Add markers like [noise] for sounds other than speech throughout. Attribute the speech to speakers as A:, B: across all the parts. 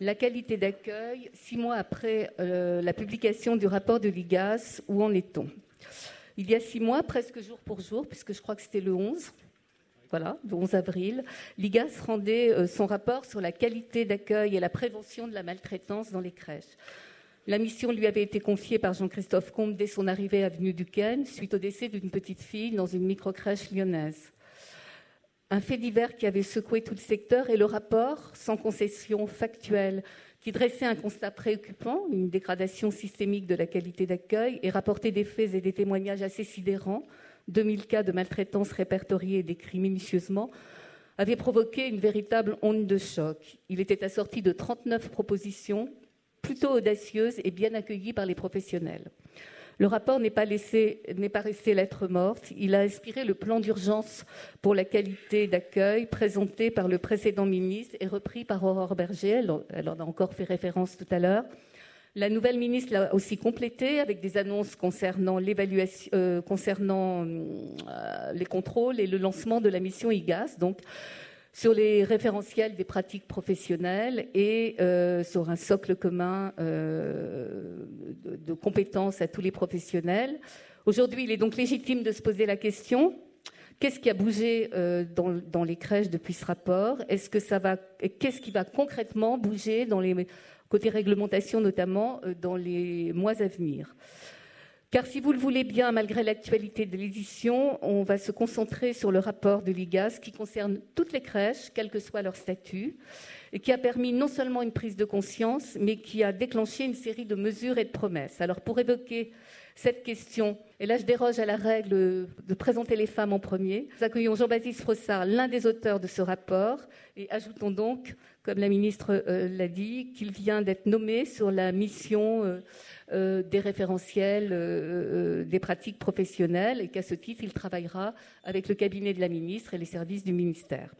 A: La qualité d'accueil, six mois après euh, la publication du rapport de l'IGAS, où en est-on? Il y a six mois, presque jour pour jour, puisque je crois que c'était le 11, voilà, le 11 avril, l'IGAS rendait euh, son rapport sur la qualité d'accueil et la prévention de la maltraitance dans les crèches. La mission lui avait été confiée par Jean-Christophe Combe dès son arrivée à Avenue Duquesne, suite au décès d'une petite fille dans une microcrèche lyonnaise un fait divers qui avait secoué tout le secteur et le rapport, sans concession factuelle, qui dressait un constat préoccupant, une dégradation systémique de la qualité d'accueil et rapportait des faits et des témoignages assez sidérants, 2000 cas de maltraitance répertoriés et décrits minutieusement, avait provoqué une véritable onde de choc. Il était assorti de 39 propositions, plutôt audacieuses et bien accueillies par les professionnels. Le rapport n'est pas, pas resté lettre morte. Il a inspiré le plan d'urgence pour la qualité d'accueil présenté par le précédent ministre et repris par Aurore Berger. Elle, en a encore fait référence tout à l'heure. La nouvelle ministre l'a aussi complété avec des annonces concernant l'évaluation, euh, concernant euh, les contrôles et le lancement de la mission IGAS. Sur les référentiels des pratiques professionnelles et euh, sur un socle commun euh, de, compétences à tous les professionnels. Aujourd'hui, il est donc légitime de se poser la question qu'est-ce qui a bougé euh, dans, les crèches depuis ce rapport? Qu'est-ce qui va concrètement bouger dans les côtés réglementation, notamment dans les mois à venir? Car si vous le voulez bien, malgré l'actualité de l'édition, on va se concentrer sur le rapport de l'IGAS qui concerne toutes les crèches, quel que soit leur statut, et qui a permis non seulement une prise de conscience, mais qui a déclenché une série de mesures et de promesses. Alors pour évoquer cette question, et là je déroge à la règle de présenter les femmes en premier, nous accueillons Jean-Baptiste Frossard, l'un des auteurs de ce rapport, et ajoutons donc, comme la ministre euh, l'a dit, qu'il vient d'être nommé sur la mission... Euh, euh, des référentiels des pratiques professionnelles et qu'à ce titre, il travaillera avec le cabinet de la ministre et les services du ministère.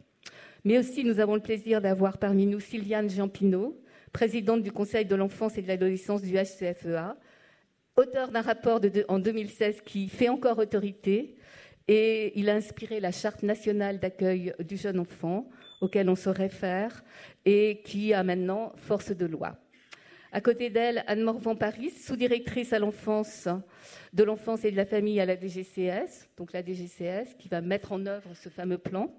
A: Mais aussi, nous avons le plaisir d'avoir parmi nous Sylviane Giampino, présidente du Conseil de l'enfance et de l'adolescence du HCFEA, auteur d'un rapport en 2016 qui fait encore autorité et il a inspiré la charte nationale d'accueil du jeune enfant auquel on se réfère et qui a maintenant force de loi. À côté d'elle, Anne Morvan-Paris, sous-directrice à l'enfance, de l'enfance et de la famille à la DGCS, donc la DGCS qui va mettre en œuvre ce fameux plan.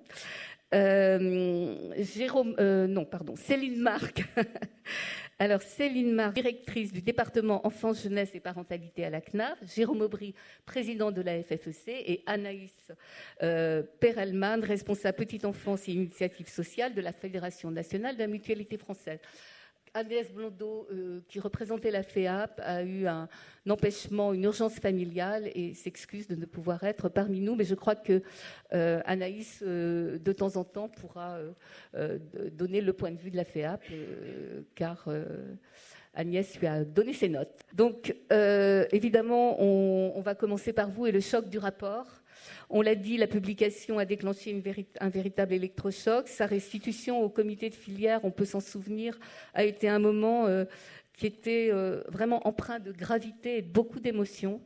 A: Euh, Jérôme, euh, non, pardon, Céline Marc. [laughs] Alors, Céline Marc, directrice du département enfance, jeunesse et parentalité à la CNAR, Jérôme Aubry, président de la FFEC, et Anaïs euh, Perelman, responsable petite enfance et initiative sociale de la Fédération nationale de la mutualité française. Agnès Blondeau, euh, qui représentait la FEAP, a eu un, empêchement, une urgence familiale et s'excuse de ne pouvoir être parmi nous. Mais je crois que euh, Anaïs, euh, de temps en temps, pourra donner le point de vue de la FEAP, car Agnès lui a donné ses notes. Donc, évidemment, on, va commencer par vous et le choc du rapport. On l'a dit, la publication a déclenché un véritable électrochoc. Sa restitution au comité de filière, on peut s'en souvenir, a été un moment euh, qui était euh, vraiment empreint de gravité et de beaucoup d'émotions.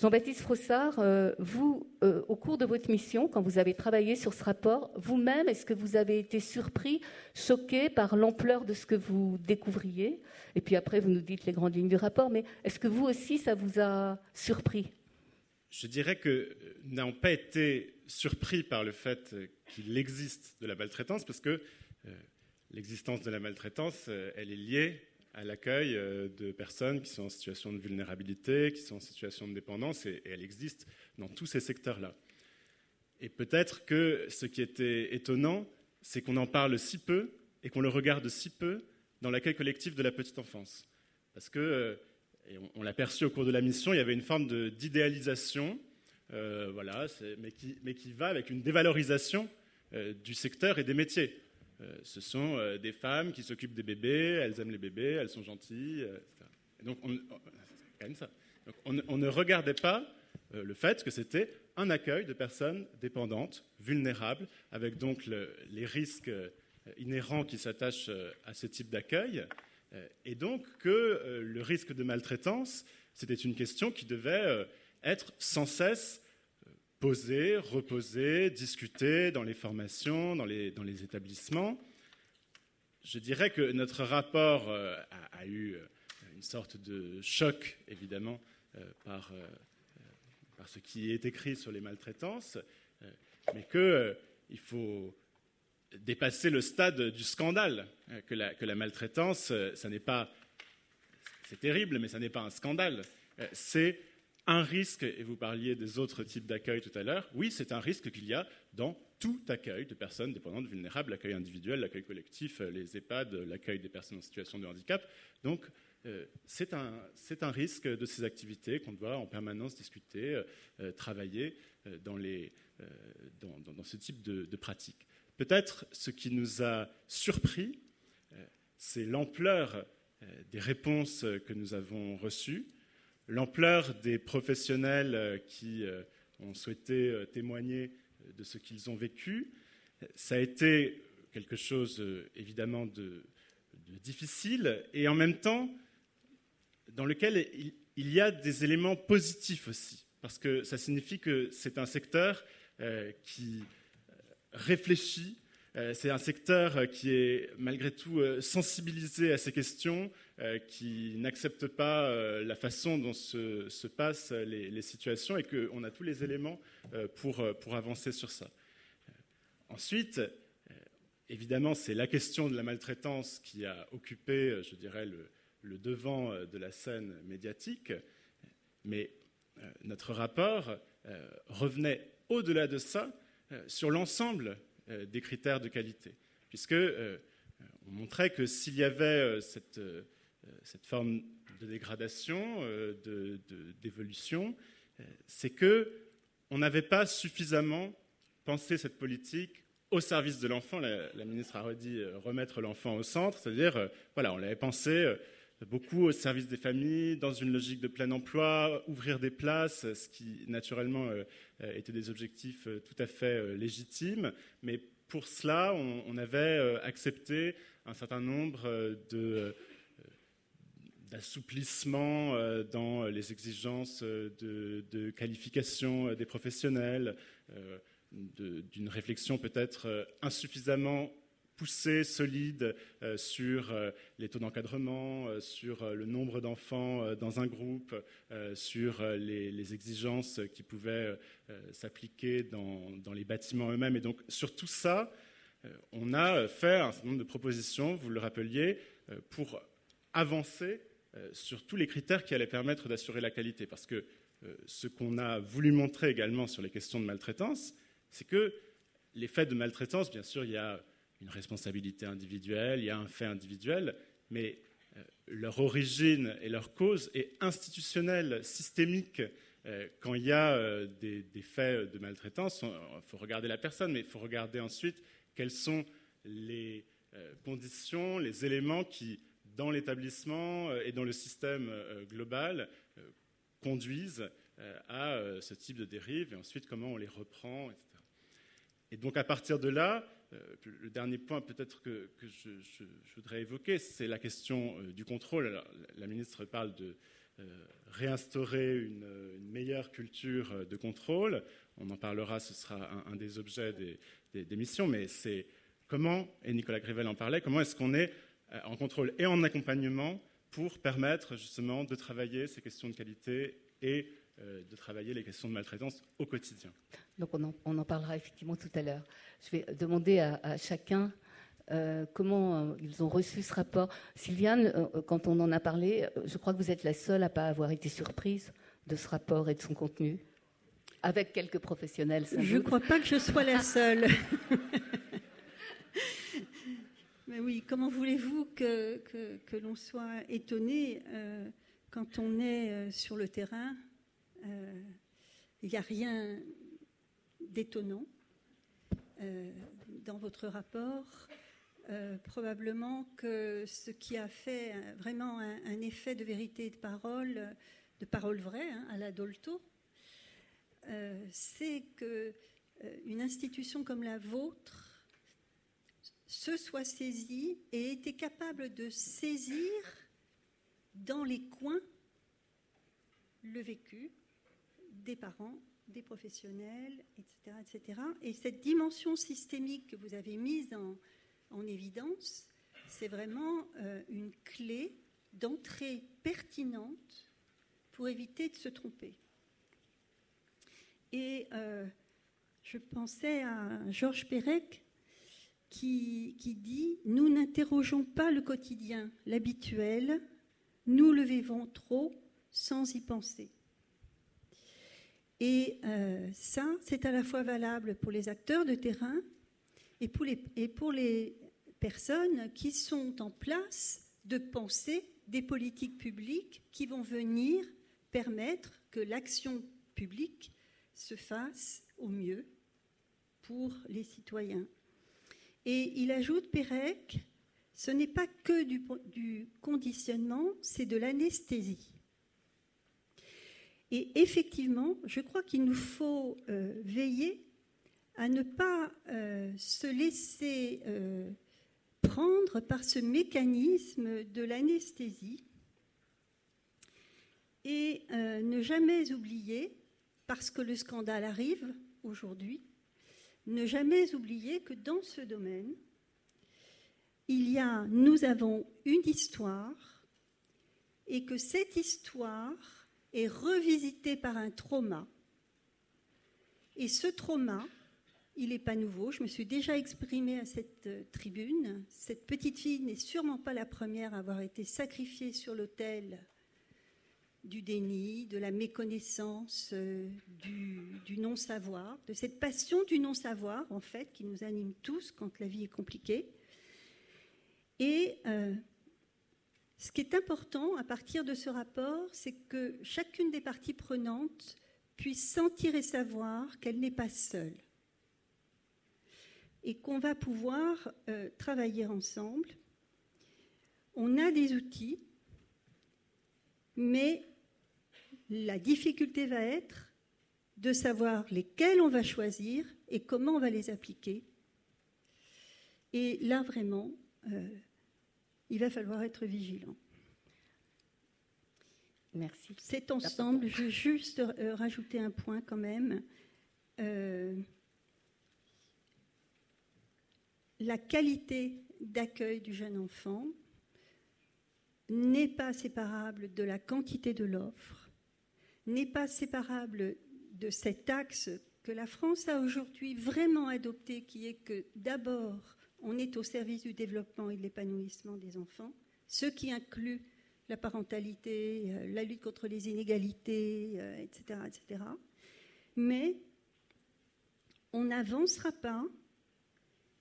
A: Jean-Baptiste Frossard, euh, vous, au cours de votre mission, quand vous avez travaillé sur ce rapport, vous-même, est-ce que vous avez été surpris, choqué par l'ampleur de ce que vous découvriez? Et puis après, vous nous dites les grandes lignes du rapport, mais est-ce que vous aussi, ça vous a surpris?
B: Je dirais que euh, nous n'avons pas été surpris par le fait qu'il existe de la maltraitance, parce que euh, l'existence de la maltraitance, euh, elle est liée à l'accueil de personnes qui sont en situation de vulnérabilité, qui sont en situation de dépendance, et, elle existe dans tous ces secteurs-là. Et peut-être que ce qui était étonnant, c'est qu'on en parle si peu et qu'on le regarde si peu dans l'accueil collectif de la petite enfance. Parce que et on, l'a perçu au cours de la mission, il y avait une forme d'idéalisation, euh, voilà, mais qui, va avec une dévalorisation euh, du secteur et des métiers. Euh, ce sont des femmes qui s'occupent des bébés, elles aiment les bébés, elles sont gentilles, donc, on, ça. on, ne regardait pas le fait que c'était un accueil de personnes dépendantes, vulnérables, avec donc les risques inhérents qui s'attachent à ce type d'accueil, et donc que euh, le risque de maltraitance, c'était une question qui devait euh, être sans cesse posée, reposée, discutée dans les formations, dans les, dans les établissements. je dirais que notre rapport a, eu une sorte de choc, évidemment, par, par, ce qui est écrit sur les maltraitances, mais qu'il faut dépasser le stade du scandale, que la, que la maltraitance, ça n'est pas c'est terrible, mais ça n'est pas un scandale. Euh, c'est un risque, et vous parliez des autres types d'accueil tout à l'heure, oui, c'est un risque qu'il y a dans tout accueil de personnes dépendantes vulnérables, l'accueil individuel, l'accueil collectif, euh, les EHPAD, l'accueil des personnes en situation de handicap. Donc, euh, c'est un, risque de ces activités qu'on doit en permanence discuter, travailler dans, ce type de, de pratiques. Peut-être ce qui nous a surpris, c'est l'ampleur euh, des réponses que nous avons reçues, l'ampleur des professionnels euh, qui euh, ont souhaité témoigner de ce qu'ils ont vécu. Ça a été quelque chose évidemment de, difficile et en même temps dans lequel il, y a des éléments positifs aussi, parce que ça signifie que c'est un secteur qui réfléchit euh, c'est un secteur euh, qui est malgré tout euh, sensibilisé à ces questions, qui n'accepte pas la façon dont se, passent les, situations et qu'on a tous les éléments pour, pour avancer sur ça. Ensuite, évidemment, c'est la question de la maltraitance qui a occupé, je dirais, le devant de la scène médiatique, mais notre rapport revenait au-delà de ça sur l'ensemble euh, des critères de qualité, puisque euh, on montrait que s'il y avait euh, cette, forme de dégradation, d'évolution, c'est que on n'avait pas suffisamment pensé cette politique au service de l'enfant. La, ministre a redit remettre l'enfant au centre, c'est-à-dire, voilà, on l'avait pensé beaucoup au service des familles, dans une logique de plein emploi, ouvrir des places, ce qui naturellement euh, étaient des objectifs euh, tout à fait euh, légitimes. Mais pour cela, on, avait accepté un certain nombre de d'assouplissement dans les exigences de, qualification des professionnels, d'une réflexion peut-être insuffisamment poussée, solide euh, sur euh, les taux d'encadrement, euh, sur le nombre d'enfants dans un groupe, sur les, exigences qui pouvaient s'appliquer dans, les bâtiments eux-mêmes. Et donc sur tout ça, on a fait un certain nombre de propositions, vous le rappeliez, pour avancer sur tous les critères qui allaient permettre d'assurer la qualité. Parce que ce qu'on a voulu montrer également sur les questions de maltraitance, c'est que les faits de maltraitance, bien sûr, il y a une responsabilité individuelle, il y a un fait individuel, mais euh, leur origine et leur cause est institutionnelle, systémique. Euh, quand il y a euh, des, faits de maltraitance, il faut regarder la personne, mais il faut regarder ensuite quelles sont les conditions, les éléments qui, dans l'établissement et dans le système global, conduisent à ce type de dérive, et ensuite comment on les reprend, etc. Et donc à partir de là, le dernier point peut-être que, je, voudrais évoquer, c'est la question euh, du contrôle. la ministre parle de euh, réinstaurer une, meilleure culture de contrôle. On en parlera, ce sera un, des objets des, missions, mais c'est comment, et Nicolas Grivel en parlait, comment est-ce qu'on est en contrôle et en accompagnement pour permettre justement de travailler ces questions de qualité et de travailler les questions de maltraitance au quotidien.
A: Donc on en, parlera effectivement tout à l'heure. Je vais demander à, chacun euh, comment euh, ils ont reçu ce rapport. Sylviane, euh, quand on en a parlé, je crois que vous êtes la seule à pas avoir été surprise de ce rapport et de son contenu, avec quelques professionnels.
C: Je ne crois pas que je sois la seule. [laughs] Mais oui, comment voulez-vous que, que, l'on soit étonné quand on est sur le terrain Il n'y a rien d'étonnant euh, dans votre rapport. Euh, probablement que ce qui a fait vraiment un, effet de vérité de parole, de parole vraie hein, à la Dolto, euh, c'est que une institution comme la vôtre se soit saisie et était capable de saisir dans les coins le vécu des parents des professionnels, etc., etc. Et cette dimension systémique que vous avez mise en, évidence, c'est vraiment euh, une clé d'entrée pertinente pour éviter de se tromper. Et euh, je pensais à Georges Perec qui, qui dit Nous n'interrogeons pas le quotidien, l'habituel, nous le vivons trop sans y penser. Et euh, ça, c'est à la fois valable pour les acteurs de terrain et pour les, personnes qui sont en place de penser des politiques publiques qui vont venir permettre que l'action publique se fasse au mieux pour les citoyens. Et il ajoute, Pérec, ce n'est pas que du conditionnement, c'est de l'anesthésie. Et effectivement, je crois qu'il nous faut euh, veiller à ne pas euh, se laisser euh, prendre par ce mécanisme de l'anesthésie et ne jamais oublier, parce que le scandale arrive aujourd'hui, ne jamais oublier que dans ce domaine, il y a, nous avons une histoire et que cette histoire est revisitée par un trauma. Et ce trauma, il n'est pas nouveau. Je me suis déjà exprimée à cette euh, tribune. Cette petite fille n'est sûrement pas la première à avoir été sacrifiée sur l'autel du déni, de la méconnaissance, euh, du, du non-savoir, de cette passion du non-savoir, en fait, qui nous anime tous quand la vie est compliquée. Et euh, ce qui est important à partir de ce rapport, c'est que chacune des parties prenantes puisse sentir et savoir qu'elle n'est pas seule et qu'on va pouvoir euh, travailler ensemble. On a des outils, mais la difficulté va être de savoir lesquels on va choisir et comment on va les appliquer. Et là, vraiment, euh, il va falloir être vigilant.
A: Merci.
C: C'est ensemble, je veux juste euh, rajouter un point quand même. Euh, la qualité d'accueil du jeune enfant n'est pas séparable de la quantité de l'offre, n'est pas séparable de cet axe que la France a aujourd'hui vraiment adopté, qui est que d'abord, on est au service du développement et de l'épanouissement des enfants, ce qui inclut la parentalité, euh, la lutte contre les inégalités, etc., euh, etc. Mais on n'avancera pas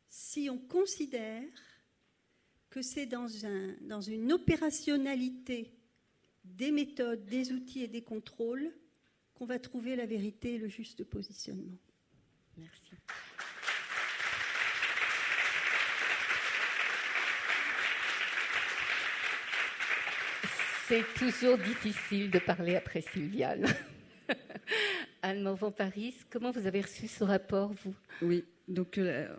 C: si on considère que c'est dans, dans une opérationnalité des méthodes, des outils et des contrôles qu'on va trouver la vérité et le juste positionnement.
A: Merci. C'est toujours difficile de parler après Sylviane. [laughs] Anne Morvan-Paris, comment vous avez reçu ce rapport, vous?
D: Oui, donc euh,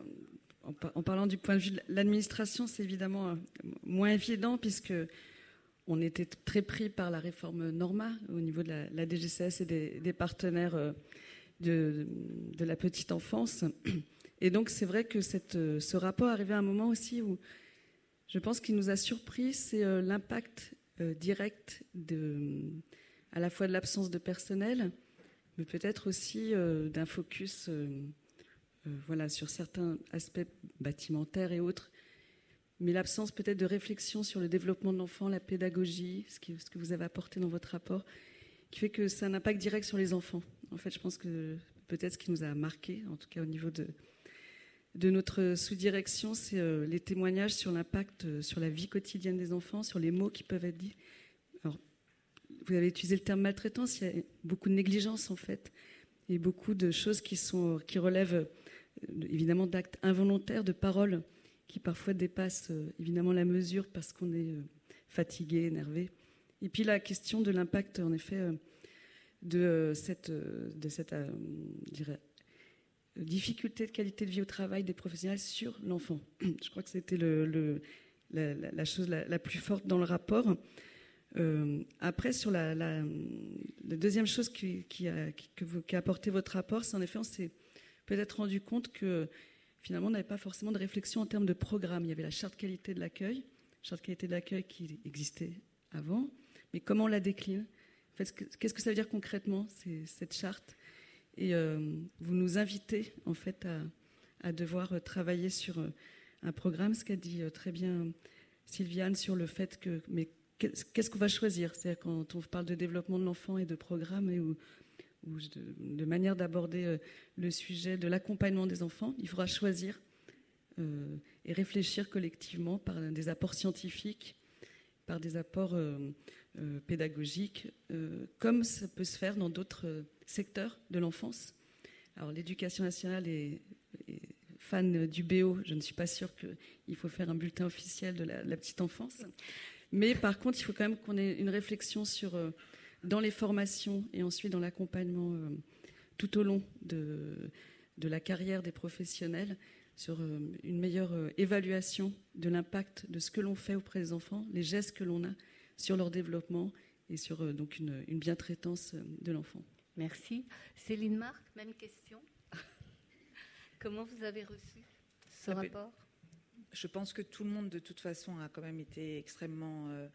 D: en, parlant du point de vue de l'administration, c'est évidemment euh, moins évident puisque on était très pris par la réforme Norma au niveau de la, la DGCS et des, partenaires euh, de, la petite enfance. Et donc c'est vrai que ce rapport arrivait à un moment aussi où je pense qu'il nous a surpris, c'est l'impact euh, direct de, à la fois de l'absence de personnel, mais peut-être aussi euh, d'un focus euh, voilà, sur certains aspects bâtimentaires et autres, mais l'absence peut-être de réflexion sur le développement de l'enfant, la pédagogie, ce, ce, que vous avez apporté dans votre rapport, qui fait que c'est un impact direct sur les enfants. En fait, je pense que peut-être ce qui nous a marqué, en tout cas au niveau de, de notre sous-direction, c'est euh, les témoignages sur l'impact euh, sur la vie quotidienne des enfants, sur les mots qui peuvent être dits. Alors, vous avez utilisé le terme maltraitance, il y a beaucoup de négligence en fait, et beaucoup de choses qui, sont, qui relèvent euh, évidemment d'actes involontaires, de paroles qui parfois dépassent évidemment la mesure parce qu'on est fatigué, énervé. Et puis la question de l'impact, en effet, de cette, de cette difficulté de qualité de vie au travail des professionnels sur l'enfant. [clears throat] Je crois que c'était la, chose la, plus forte dans le rapport. Euh, après, sur la, deuxième chose qui, a, que vous, qui apporté votre rapport, c'est en effet, on s'est peut-être rendu compte que finalement, on n'avait pas forcément de réflexion en termes de programme. Il y avait la charte qualité de l'accueil, charte qualité de l'accueil qui existait avant, mais comment on la décline? Qu'est-ce que ça veut dire concrètement, cette charte? Et euh, vous nous invitez, en fait, à, devoir travailler sur euh, un programme, ce qu'a dit euh, très bien Sylviane sur le fait que, mais qu'est-ce qu'on va choisir? C'est-à-dire quand on parle de développement de l'enfant et de programme et de, manière d'aborder le sujet de l'accompagnement des enfants, il faudra choisir et réfléchir collectivement par des apports scientifiques, par des apports euh, pédagogique, euh, comme ça peut se faire dans d'autres secteurs de l'enfance. Alors l'éducation nationale est, fan du BO, je ne suis pas sûre qu'il faut faire un bulletin officiel de la, petite enfance. Mais par contre, il faut quand même qu'on ait une réflexion sur, euh, dans les formations et ensuite dans l'accompagnement tout au long de, la carrière des professionnels, sur une meilleure évaluation de l'impact de ce que l'on fait auprès des enfants, les gestes que l'on a sur leur développement et sur euh, donc une, une bien-traitance euh, de l'enfant.
A: Merci. Céline Marc, même question. [laughs] Comment vous avez reçu ce ah, rapport?
E: Je pense que tout le monde, de toute façon, a quand même été extrêmement euh,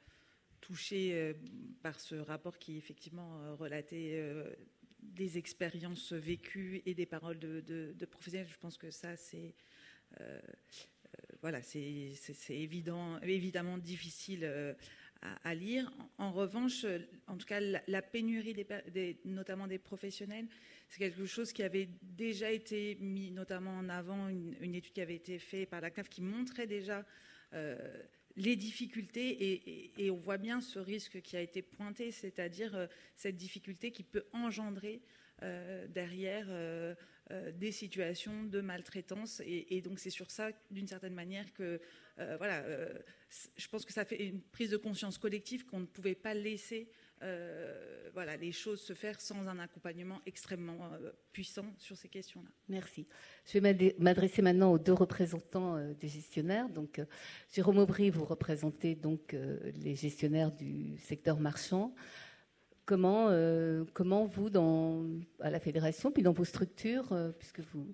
E: touché par ce rapport qui, effectivement, relatait des expériences vécues et des paroles de, professionnels. Je pense que ça, c'est. voilà, c'est évident, évidemment difficile à, lire. En, revanche, en tout cas, la, pénurie, notamment des professionnels, c'est quelque chose qui avait déjà été mis notamment en avant, une, étude qui avait été faite par la CNAF qui montrait déjà euh, les difficultés et, on voit bien ce risque qui a été pointé, c'est-à-dire euh, cette difficulté qui peut engendrer euh, derrière des situations de maltraitance. Et, donc c'est sur ça, d'une certaine manière, que voilà, je pense que ça fait une prise de conscience collective qu'on ne pouvait pas laisser euh, voilà, les choses se faire sans un accompagnement extrêmement euh, puissant sur ces questions-là.
A: Merci. Je vais m'adresser maintenant aux deux représentants euh, des gestionnaires. Donc, Jérôme Aubry, vous représentez donc les gestionnaires du secteur marchand. Comment, comment vous, dans, à la fédération, puis dans vos structures, puisque vous,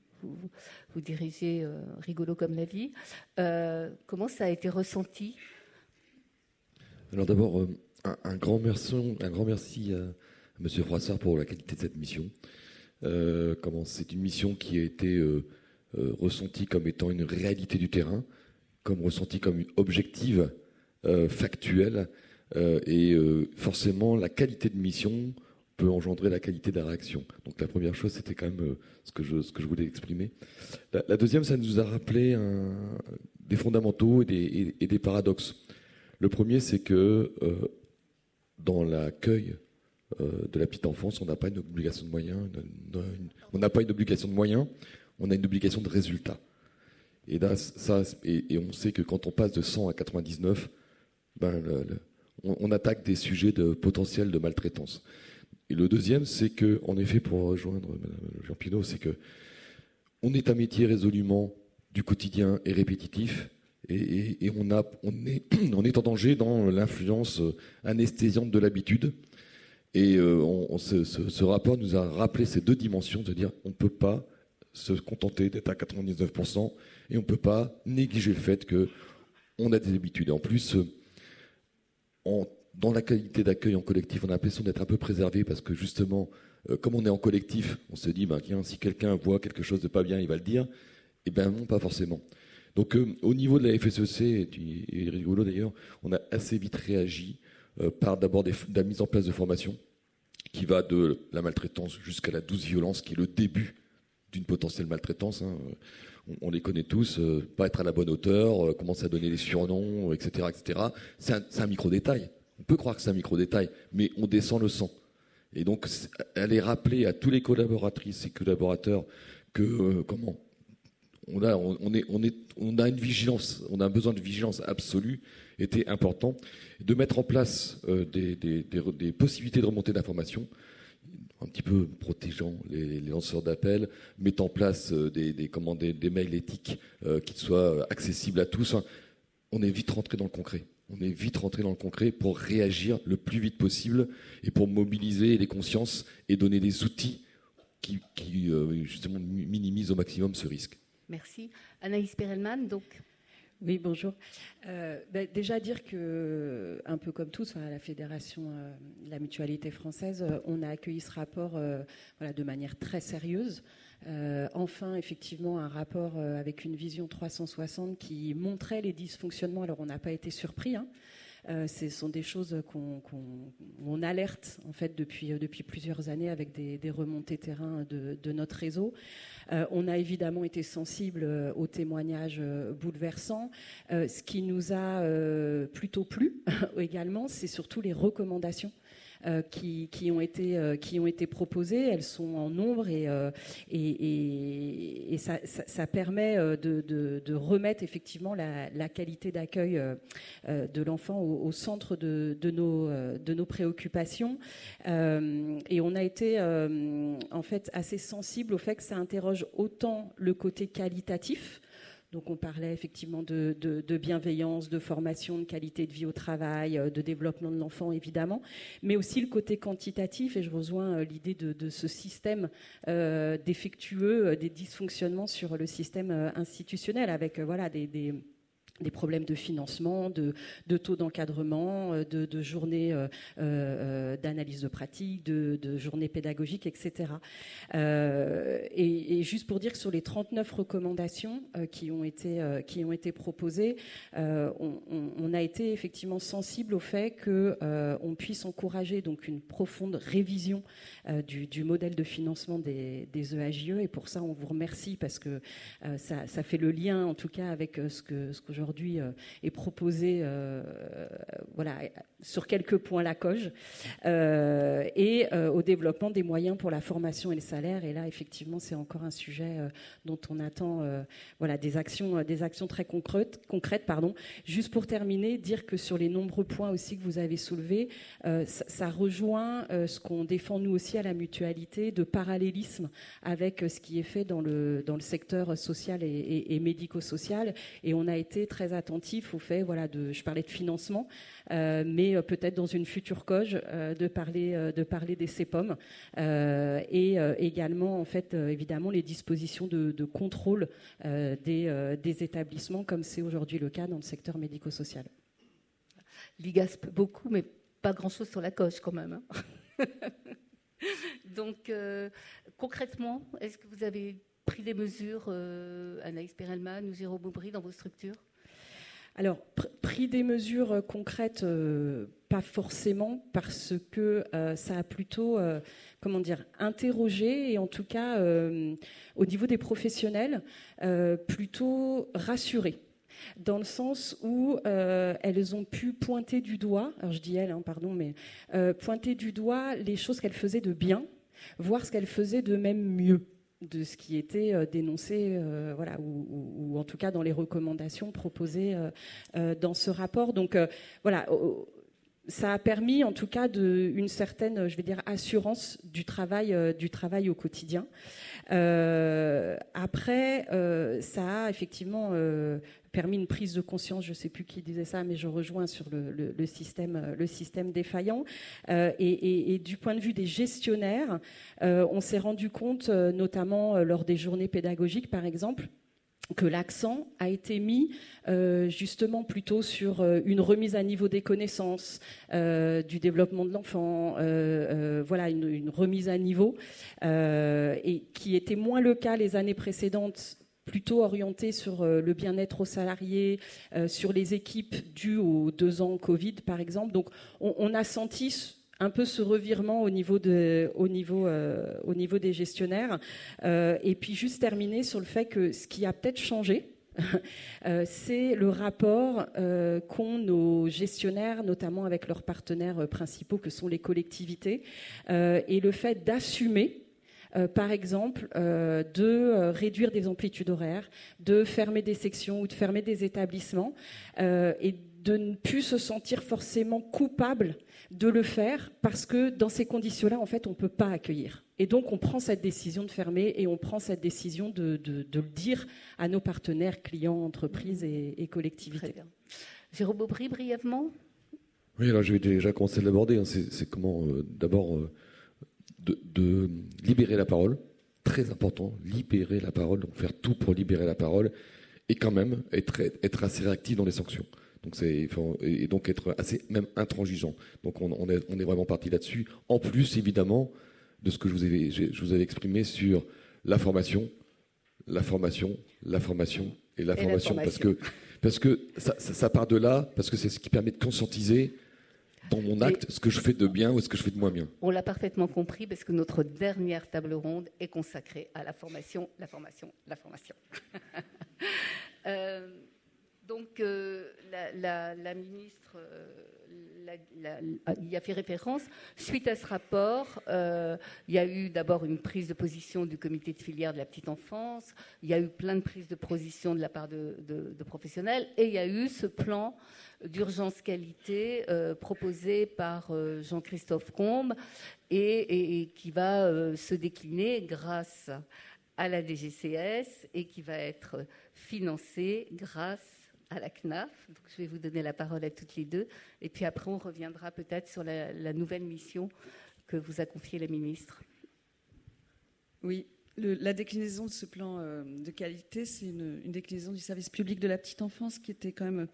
A: vous, dirigez euh, Rigolo comme la vie. Euh, comment ça a été ressenti?
F: Alors d'abord, euh, un, grand merci, merci à, M. Froissart pour la qualité de cette mission. comment c'est une mission qui a été ressentie comme étant une réalité du terrain, comme ressentie comme objective factuelle, et forcément la qualité de mission peut engendrer la qualité de la réaction. Donc la première chose, c'était quand même euh, ce, que je, ce que je voulais exprimer. La, deuxième, ça nous a rappelé des fondamentaux et des, paradoxes. Le premier, c'est que euh, dans l'accueil euh, de la petite enfance, on n'a pas une obligation de moyens, on n'a pas une obligation de moyens, on a une obligation de résultat. Et, ça, et, on sait que quand on passe de 100 à 99, ben, on, on, attaque des sujets de potentiel de maltraitance. Et le deuxième, c'est que, en effet, pour rejoindre Jean Pinot, c'est que on est un métier résolument du quotidien et répétitif, et, on, a, on, est, [clears throat] on, en danger dans l'influence anesthésiante de l'habitude. Et euh, on, ce, rapport nous a rappelé ces deux dimensions, de dire on ne peut pas se contenter d'être à 99%, et on ne peut pas négliger le fait qu'on a des habitudes. Et en plus, en dans la qualité d'accueil en collectif, on a l'impression d'être un peu préservé parce que justement, euh, comme on est en collectif, on se dit, ben, si quelqu'un voit quelque chose de pas bien, il va le dire. Eh bien non, pas forcément. Donc euh, au niveau de la FSEC, et, rigolo d'ailleurs, on a assez vite réagi euh, par d'abord la mise en place de formation qui va de la maltraitance jusqu'à la douce violence, qui est le début d'une potentielle maltraitance. Hein. On, les connaît tous, pas être à la bonne hauteur, commencer à donner des surnoms, etc. etc. C'est un micro-détail. On peut croire que c'est un micro-détail, mais on descend le sang. Et donc, elle est rappelée à tous les collaboratrices et collaborateurs que, euh, comment, on a, on, est, on, a une vigilance, on a un besoin de vigilance absolue, était important, de mettre en place euh, des, possibilités de remontée d'informations, un petit peu protégeant les, lanceurs d'appels, mettant en place euh, des, des, des, mails éthiques qui soient accessibles à tous. On est vite rentré dans le concret on est vite rentré dans le concret pour réagir le plus vite possible et pour mobiliser les consciences et donner des outils qui, euh, justement minimisent au maximum ce risque.
A: Merci. Anaïs Perelman, donc.
G: Oui, bonjour. Euh, ben, déjà dire que, un peu comme tous, à la Fédération euh, de la Mutualité française, euh, on a accueilli ce rapport voilà, de manière très sérieuse. Enfin, effectivement, un rapport avec une vision 360 qui montrait les dysfonctionnements. Alors, on n'a pas été surpris. Hein, euh, ce sont des choses qu'on alerte en fait depuis, euh, depuis plusieurs années avec des, remontées terrain de, notre réseau. Euh, on a évidemment été sensible aux témoignages bouleversants. ce qui nous a plutôt plu [laughs] également, c'est surtout les recommandations euh, qui, ont été, euh, qui ont été proposées. Elles sont en nombre et, euh, et, ça, permet de, remettre effectivement la, qualité d'accueil de l'enfant au, centre de, nos, de nos préoccupations. et on a été en fait assez sensible au fait que ça interroge autant le côté qualitatif donc on parlait effectivement de, bienveillance, de formation, de qualité de vie au travail, euh, de développement de l'enfant évidemment, mais aussi le côté quantitatif, et je rejoins euh, l'idée de, ce système euh, défectueux, des dysfonctionnements sur le système institutionnel, avec voilà des des problèmes de financement, de, taux d'encadrement, euh, de, journées euh, euh, d'analyse de pratique, de, journées pédagogiques, etc. et, juste pour dire que sur les 39 recommandations qui, ont été, qui ont été proposées, on, a été effectivement sensible au fait qu'on puisse encourager donc une profonde révision du, modèle de financement des, des, EAJE. Et pour ça, on vous remercie parce que ça, ça, fait le lien, en tout cas, avec ce que, ce que je aujourd'hui euh, est proposé euh, voilà, sur quelques points la coge, euh, et au développement des moyens pour la formation et le salaire. Et là, effectivement, c'est encore un sujet dont on attend voilà, des, actions, des actions très concrètes. concrètes pardon. Juste pour terminer, dire que sur les nombreux points aussi que vous avez soulevés, ça, rejoint ce qu'on défend nous aussi à la mutualité de parallélisme avec ce qui est fait dans le, dans le secteur social et, et médico-social. Et on a été très attentif au fait, voilà, je parlais de financement, euh, mais euh, peut-être dans une future coge euh, de parler de parler des CEPOM et également en fait évidemment les dispositions de, contrôle des, établissements comme c'est aujourd'hui le cas dans le secteur médico-social.
A: L'IGASP beaucoup, mais pas grand-chose sur la coche quand même. Hein. [laughs] Donc, concrètement, est-ce que vous avez pris des mesures, Anaïs Perelman ou Jérôme Aubry, dans vos structures?
G: Alors, pris des mesures euh, concrètes, euh, pas forcément, parce que euh, ça a plutôt, comment dire, interrogé et en tout cas, au niveau des professionnels, plutôt rassuré. Dans le sens où elles ont pu pointer du doigt, alors je dis elles, hein, pardon, mais pointer du doigt les choses qu'elles faisaient de bien, voir ce qu'elles faisaient de même mieux de ce qui était euh, dénoncé, euh, voilà, ou, en tout cas dans les recommandations proposées euh, dans ce rapport. Donc voilà, ça a permis en tout cas une certaine, je vais dire, assurance du travail, du travail au quotidien. après, ça a effectivement permis une prise de conscience, je ne sais plus qui disait ça, mais je rejoins sur le, système, le système défaillant. Euh, et, du point de vue des gestionnaires, euh, on s'est rendu compte, euh, notamment lors des journées pédagogiques, par exemple, que l'accent a été mis justement plutôt sur une remise à niveau des connaissances, du développement de l'enfant, voilà une, une, remise à niveau, et qui était moins le cas les années précédentes plutôt orienté sur euh, le bien-être aux salariés, euh, sur les équipes dues aux deux ans Covid, par exemple. Donc, on, a senti un peu ce revirement au niveau, euh, au niveau des gestionnaires. et puis, juste terminer sur le fait que ce qui a peut-être changé, [laughs] c'est le rapport qu'ont nos gestionnaires, notamment avec leurs partenaires principaux, que sont les collectivités, et le fait d'assumer euh, par exemple, euh, de euh, réduire des amplitudes horaires, de fermer des sections ou de fermer des établissements, et de ne plus se sentir forcément coupable de le faire, parce que dans ces conditions-là, en fait, on ne peut pas accueillir. Et donc, on prend cette décision de fermer et on prend cette décision de, le dire à nos partenaires, clients, entreprises et, collectivités. Très
A: Jérôme Aubry, brièvement?
F: Oui, alors je vais déjà commencer à l'aborder. Hein. C'est comment, d'abord, de, libérer la parole, très important, libérer la parole, donc faire tout pour libérer la parole, et quand même être, être assez réactif dans les sanctions. Donc c'est et donc être assez même intransigeant. Donc on, on, est, on est, vraiment parti là-dessus. En plus évidemment de ce que je vous avais, je vous avais exprimé sur la formation, la formation, la formation et la, formation, parce que parce que ça, ça, part de là, parce que c'est ce qui permet de conscientiser dans mon acte ce que je fais de bien ou ce que je fais de moins bien.
A: On l'a parfaitement compris parce que notre dernière table ronde est consacrée à la formation, la formation, la formation. [laughs] euh, donc, euh, la, ministre euh, y a fait référence. Suite à ce rapport, euh, il y a eu d'abord une prise de position du comité de filière de la petite enfance, il y a eu plein de prises de position de la part de, professionnels, et il y a eu ce plan d'urgence qualité proposé par Jean-Christophe Combe et, qui va se décliner grâce à la DGCS et qui va être financé grâce à la CNAF. Je vais vous donner la parole à toutes les deux. Et puis après, on reviendra peut-être sur la, nouvelle mission que vous a confiée la ministre.
D: Oui, la déclinaison de ce plan euh, de qualité, c'est une, déclinaison du service public de la petite enfance qui était quand même,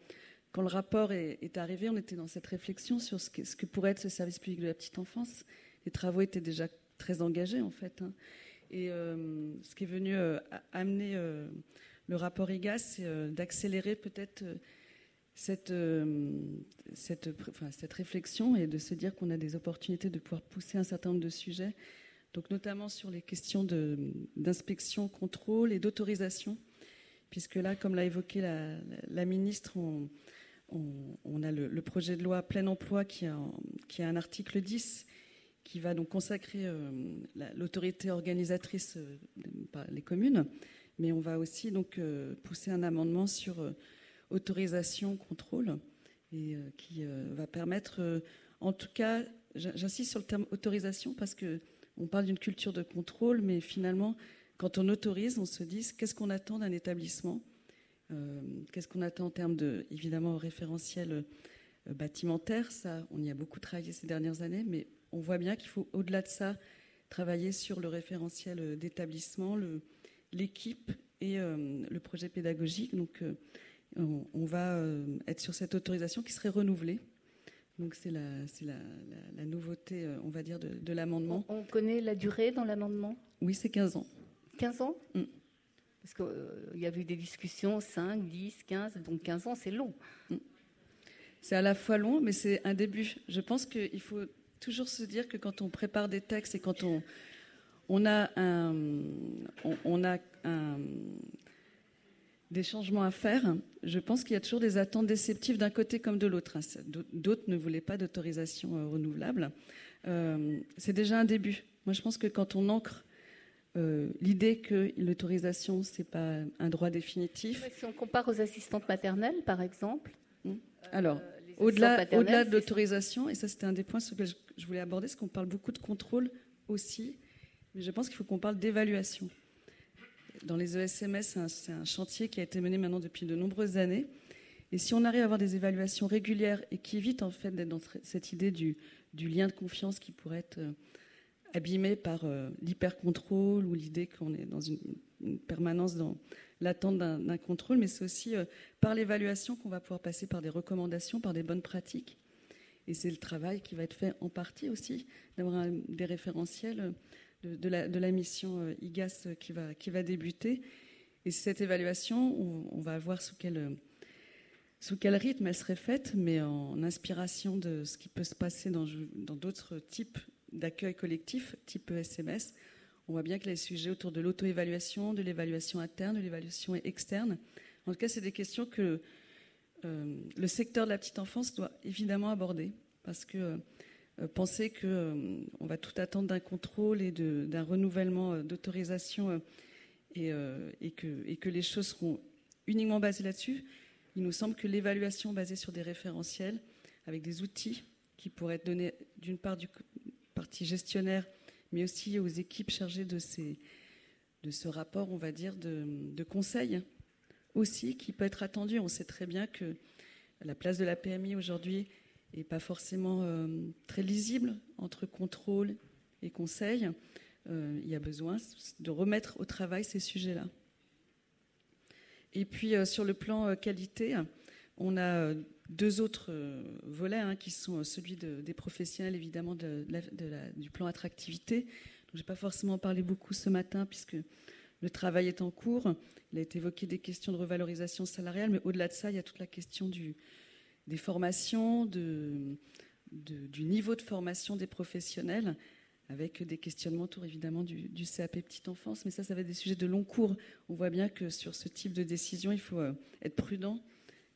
D: quand le rapport est, arrivé, on était dans cette réflexion sur ce que, ce que, pourrait être ce service public de la petite enfance. Les travaux étaient déjà très engagés en fait. Hein. Et euh, ce qui est venu euh, amener le rapport IGAS, c'est euh, d'accélérer peut-être euh, cette, euh, cette, réflexion et de se dire qu'on a des opportunités de pouvoir pousser un certain nombre de sujets, donc notamment sur les questions d'inspection, contrôle et d'autorisation, puisque là, comme l'a évoqué la, ministre, on, a le, projet de loi plein emploi qui a, qui a un article 10 qui va donc consacrer l'autorité organisatrice par les communes mais on va aussi donc euh, pousser un amendement sur euh, autorisation, contrôle, et euh, qui va permettre, en tout cas, j'insiste sur le terme autorisation parce que on parle d'une culture de contrôle, mais finalement, quand on autorise, on se dit qu'est-ce qu'on attend d'un établissement, qu'est-ce qu'on attend en termes de, évidemment, référentiel bâtimentaire. Ça, on y a beaucoup travaillé ces dernières années, mais on voit bien qu'il faut, au-delà de ça, travailler sur le référentiel d'établissement, le, l'équipe et euh, le projet pédagogique. Donc, euh, on, va euh, être sur cette autorisation qui serait renouvelée. Donc, c'est la, la, la, nouveauté, on va dire, de, l'amendement.
A: On connaît la durée dans l'amendement?
D: Oui, c'est 15 ans.
A: 15 ans? Mm. Parce qu'il y a eu des discussions, 5, 10, 15, donc 15 ans, c'est long. Mm.
D: C'est à la fois long, mais c'est un début. Je pense qu'il faut toujours se dire que quand on prépare des textes et quand on, on a, on, a des changements à faire. Je pense qu'il y a toujours des attentes déceptives d'un côté comme de l'autre. D'autres ne voulaient pas d'autorisation euh, renouvelable. Euh, c'est déjà un début. Moi, je pense que quand on ancre euh, l'idée que l'autorisation, ce n'est pas un droit définitif.
A: Si on compare aux assistantes maternelles, par exemple.
D: Hmm. Alors, au-delà au de l'autorisation, et ça c'était un des points sur lesquels je voulais aborder, c'est qu'on parle beaucoup de contrôle aussi mais je pense qu'il faut qu'on parle d'évaluation. Dans les ESMS, c'est un, chantier qui a été mené maintenant depuis de nombreuses années. Et si on arrive à avoir des évaluations régulières et qui évitent en fait d'être dans cette idée du, lien de confiance qui pourrait être euh, abîmé par euh, l'hyper-contrôle ou l'idée qu'on est dans une, permanence dans l'attente d'un contrôle, mais c'est aussi euh, par l'évaluation qu'on va pouvoir passer par des recommandations, par des bonnes pratiques. Et c'est le travail qui va être fait en partie aussi, d'avoir des référentiels de, la, mission euh, IGAS qui va, qui va débuter. Et cette évaluation, on, va voir sous quel, sous quel rythme elle serait faite, mais en inspiration de ce qui peut se passer dans d'autres types d'accueil collectif, type SMS. On voit bien que les sujets autour de l'auto-évaluation, de l'évaluation interne, de l'évaluation externe, en tout cas, c'est des questions que euh, le secteur de la petite enfance doit évidemment aborder, parce que euh, penser qu'on euh, va tout attendre d'un contrôle et d'un renouvellement euh, d'autorisation et, que, les choses seront uniquement basées là-dessus, il nous semble que l'évaluation basée sur des référentiels, avec des outils qui pourraient être donnés d'une part du parti gestionnaire, mais aussi aux équipes chargées de, ce rapport, on va dire, de, de conseil aussi, qui peut être attendu. On sait très bien que la place de la PMI aujourd'hui et pas forcément euh, très lisible entre contrôle et conseil. il y a besoin de remettre au travail ces sujets-là. Et puis sur le plan qualité, on a deux autres volets hein, qui sont celui des professionnels évidemment du plan attractivité. Je n'ai pas forcément parlé beaucoup ce matin puisque le travail est en cours. Il a été évoqué des questions de revalorisation salariale, mais au-delà de ça, il y a toute la question du, des formations, du niveau de formation des professionnels, avec des questionnements autour évidemment du, CAP petite enfance. Mais ça, ça va être des sujets de long cours. On voit bien que sur ce type de décision, il faut euh, être prudent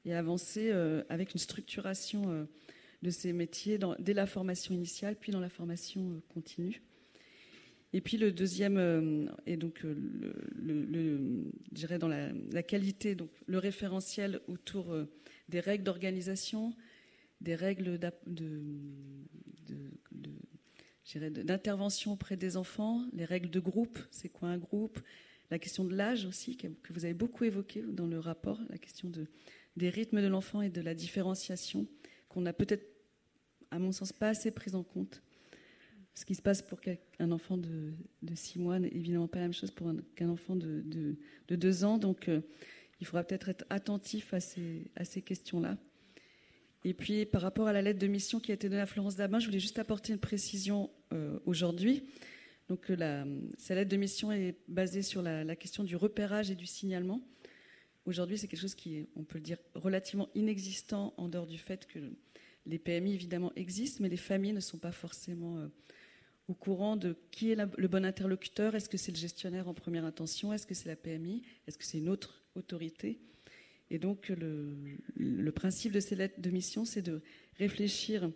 D: et avancer euh, avec une structuration euh, de ces métiers dès la formation initiale, puis dans la formation continue. Et puis le deuxième est donc je dirais dans la, la, qualité, donc le référentiel autour des règles d'organisation, des règles d'intervention auprès des enfants, les règles de groupe, c'est quoi un groupe, la question de l'âge aussi, que vous avez beaucoup évoqué dans le rapport, la question de, des rythmes de l'enfant et de la différenciation, qu'on n'a peut-être, à mon sens, pas assez prise en compte. Ce qui se passe pour un enfant de, de six mois n'est évidemment pas la même chose qu'un enfant de, de, deux ans. Donc, euh, il faudra peut-être être attentif à ces, à ces questions-là. Et puis, par rapport à la lettre de mission qui a été donnée à Florence Dabin, je voulais juste apporter une précision euh, aujourd'hui. Donc, euh, la, cette lettre de mission est basée sur la, question du repérage et du signalement. Aujourd'hui, c'est quelque chose qui est, on peut le dire, relativement inexistant en dehors du fait que les PMI, évidemment, existent, mais les familles ne sont pas forcément euh, au courant de qui est le bon interlocuteur. Est-ce que c'est le gestionnaire en première intention? Est-ce que c'est la PMI Est-ce que c'est une autre autorité? Et donc, le, principe de ces lettres de mission, c'est de réfléchir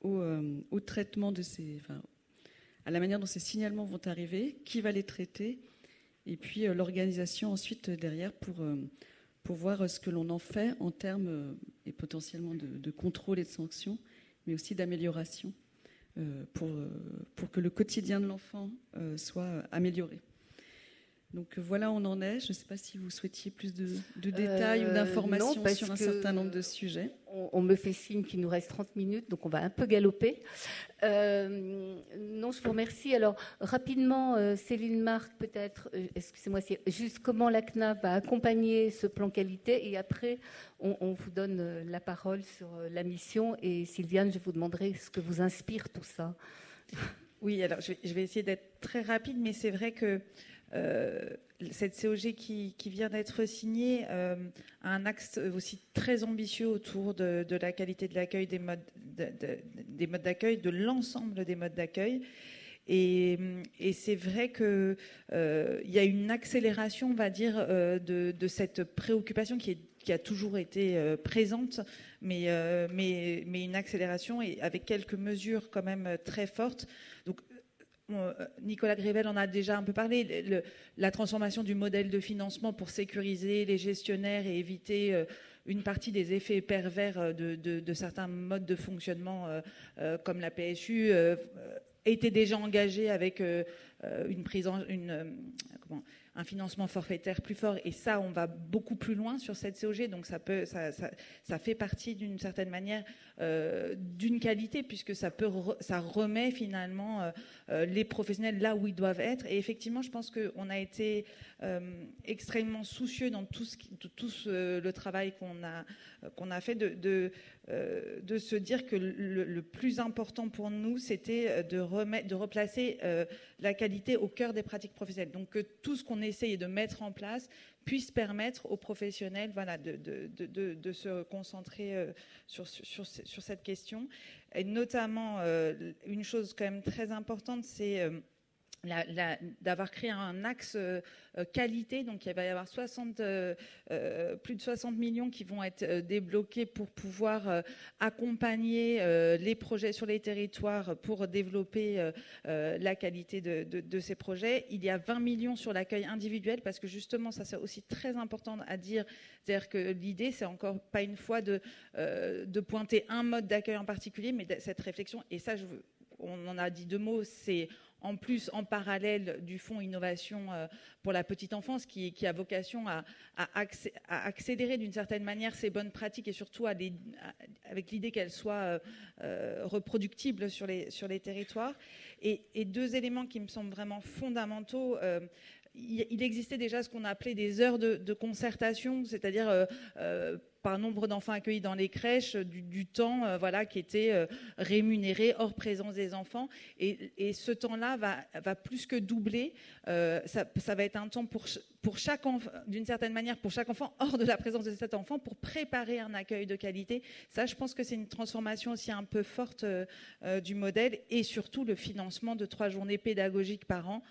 D: au, euh, traitement de ces. À la manière dont ces signalements vont arriver, qui va les traiter, et puis euh, l'organisation ensuite derrière pour, euh, pour voir ce que l'on en fait en termes et potentiellement de, de, contrôle et de sanctions, mais aussi d'amélioration pour, pour que le quotidien de l'enfant soit amélioré. Donc voilà, on en est. Je ne sais pas si vous souhaitiez plus de, détails ou euh, d'informations sur un certain nombre de sujets.
A: On, me fait signe qu'il nous reste 30 minutes, donc on va un peu galoper. Euh, non, je vous remercie. Alors, rapidement, euh, Céline Marc, peut-être, excusez-moi, c'est juste comment la CNAV va accompagner ce plan qualité et après, on, vous donne la parole sur la mission. Et Sylviane, je vous demanderai ce que vous inspire tout ça.
E: Oui, alors je vais, je vais essayer d'être très rapide, mais c'est vrai que euh, cette COG qui, vient d'être signée euh, a un axe aussi très ambitieux autour de, la qualité de l'accueil des modes des modes d'accueil, de l'ensemble des modes d'accueil. Et, c'est vrai qu'il euh, y a une accélération, on va dire, de, cette préoccupation qui, a toujours été présente, mais, mais, une accélération et avec quelques mesures quand même très fortes. Donc euh, Nicolas Grével en a déjà un peu parlé, la transformation du modèle de financement pour sécuriser les gestionnaires et éviter euh, une partie des effets pervers euh, de, certains modes de fonctionnement comme la PSU était déjà engagée avec une prise en, une, un financement forfaitaire plus fort. Et ça, on va beaucoup plus loin sur cette COG. Donc ça, peut, ça, ça, fait partie d'une certaine manière euh, d'une qualité, puisque ça, ça remet finalement euh, euh, les professionnels là où ils doivent être. Et effectivement, je pense qu'on a été extrêmement soucieux dans tout, ce, le travail qu'on a, fait de, de, se dire que le, plus important pour nous, c'était de, remettre, de replacer la qualité au cœur des pratiques professionnelles. Donc que tout ce qu'on essaye de mettre en place puisse permettre aux professionnels voilà, de, de, de, se concentrer euh, sur, cette question. Et notamment, euh, une chose quand même très importante, c'est euh, d'avoir créé un axe euh, euh, qualité. Donc, il va y avoir 60, euh, plus de 60 millions qui vont être débloqués pour pouvoir accompagner les projets sur les territoires pour développer la qualité de, ces projets. Il y a 20 millions sur l'accueil individuel parce que justement, ça c'est aussi très important à dire. C'est-à-dire que l'idée, c'est encore pas une fois de, pointer un mode d'accueil en particulier, mais cette réflexion, et ça, on en a dit deux mots, c'est en plus, en parallèle du fonds innovation pour la petite enfance, qui, a vocation à, accélérer d'une certaine manière ces bonnes pratiques et surtout avec l'idée qu'elles soient reproductibles sur les, sur les territoires. Et, deux éléments qui me semblent vraiment fondamentaux il existait déjà ce qu'on appelait des heures de, concertation, c'est-à-dire par nombre d'enfants accueillis dans les crèches, du, temps euh, voilà, qui était euh, rémunéré hors présence des enfants. Et, ce temps-là va, plus que doubler. Euh, ça, va être un temps pour, pour chaque d'une certaine manière, pour chaque enfant, hors de la présence de cet enfant, pour préparer un accueil de qualité. Ça, je pense que c'est une transformation aussi un peu forte du modèle et surtout le financement de trois journées pédagogiques par an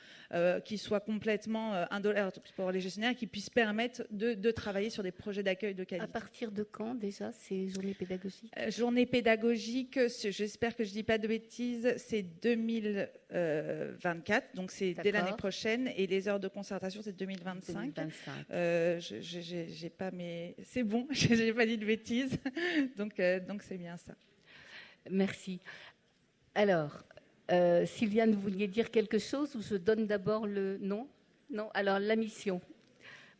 E: qui soit complètement indolore pour les gestionnaires, qui puissent permettre de, de travailler sur des projets d'accueil de qualité
A: de quand déjà ces journées pédagogiques?
E: Euh, Journées pédagogiques, j'espère que je ne dis pas de bêtises, c'est 2024, donc c'est dès l'année prochaine, et les heures de concertation, c'est 2025. 2025. Euh, j'ai pas mais C'est bon, [laughs] je n'ai pas dit de bêtises, [laughs] donc euh, donc c'est bien ça.
A: Merci. Alors, euh, Sylviane, vous vouliez dire quelque chose ou je donne d'abord le nom? Non? Alors, la mission,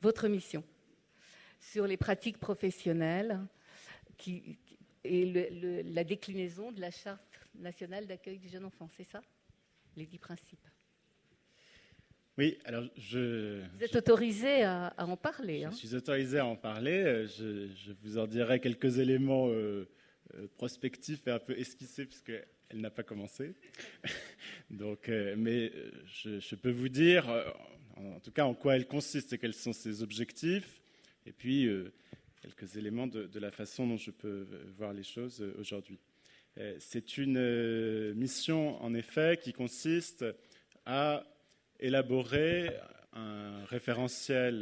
A: votre mission sur les pratiques professionnelles qui, et la déclinaison de la Charte nationale d'accueil du jeune enfant. C'est ça Les dix principes?
B: Oui, alors je.
A: Vous êtes autorisé à, en parler.
B: Je
A: hein.
B: suis autorisé à en parler. Je, vous en dirai quelques éléments euh, euh, prospectifs et un peu esquissés, puisqu'elle n'a pas commencé. [laughs] Donc, euh, mais je, je, peux vous dire, en tout cas, en quoi elle consiste et quels sont ses objectifs et puis euh, quelques éléments de, la façon dont je peux euh, voir les choses euh, aujourd'hui. C'est une mission, en effet, qui consiste à élaborer un référentiel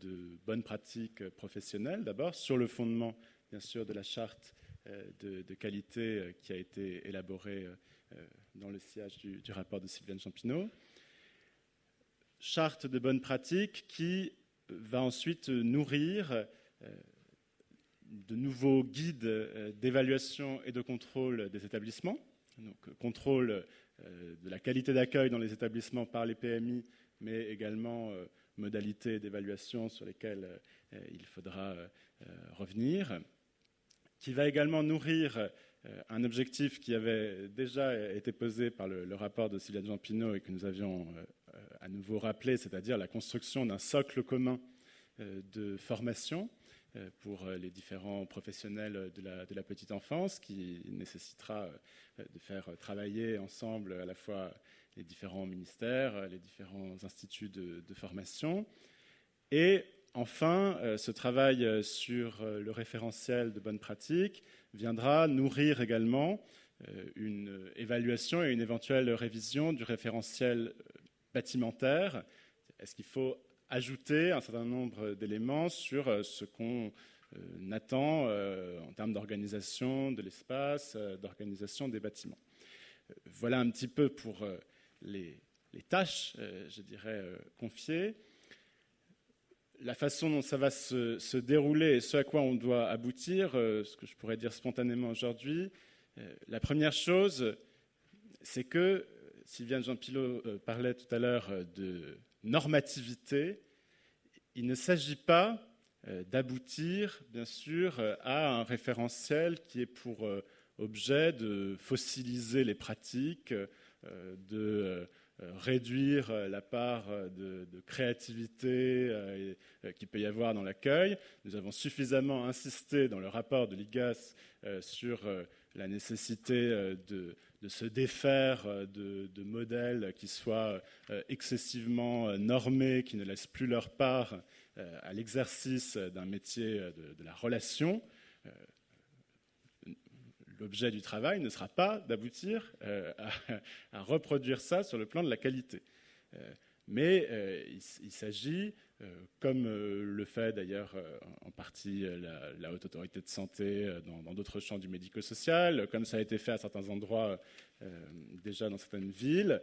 B: de bonnes pratiques professionnelles, d'abord, sur le fondement, bien sûr, de la charte de, qualité qui a été élaborée dans le sillage du, rapport de Sylviane Champineau. Charte de bonnes pratiques qui va ensuite nourrir euh, de nouveaux guides euh, d'évaluation et de contrôle des établissements. Donc, contrôle euh, de la qualité d'accueil dans les établissements par les PMI, mais également modalités d'évaluation sur lesquelles il faudra revenir, qui va également nourrir un objectif qui avait déjà été posé par le, rapport de Sylviane Jean et que nous avions à nouveau rappelé, c'est-à-dire la construction d'un socle commun euh, de formation euh, pour euh, les différents professionnels de la, petite enfance, qui nécessitera de faire travailler ensemble à la fois les différents ministères, les différents instituts de, formation. Et enfin, ce travail sur le référentiel de bonnes pratiques viendra nourrir également une évaluation et une éventuelle révision du référentiel bâtimentaire. Est-ce qu'il faut ajouter un certain nombre d'éléments sur euh, ce qu'on euh, attend euh, en termes d'organisation de l'espace, d'organisation des bâtiments? Voilà un petit peu pour les, tâches, je dirais, confiées. La façon dont ça va se, se, dérouler et ce à quoi on doit aboutir, ce que je pourrais dire spontanément aujourd'hui, la première chose, c'est que Sylviane Jean-Pilot parlait tout à l'heure de normativité, il ne s'agit pas euh, d'aboutir, bien sûr, euh, à un référentiel qui est pour euh, objet de fossiliser les pratiques, de réduire la part de, créativité qu'il peut y avoir dans l'accueil. Nous avons suffisamment insisté dans le rapport de l'IGAS sur la nécessité de, de se défaire euh, de, modèles qui soient euh, excessivement euh, normés, qui ne laissent plus leur part à l'exercice d'un métier de, la relation. L'objet du travail ne sera pas d'aboutir à, reproduire ça sur le plan de la qualité. Mais il s'agit comme euh, le fait d'ailleurs euh, en partie la, Haute Autorité de Santé dans d'autres champs du médico-social, comme ça a été fait à certains endroits déjà dans certaines villes,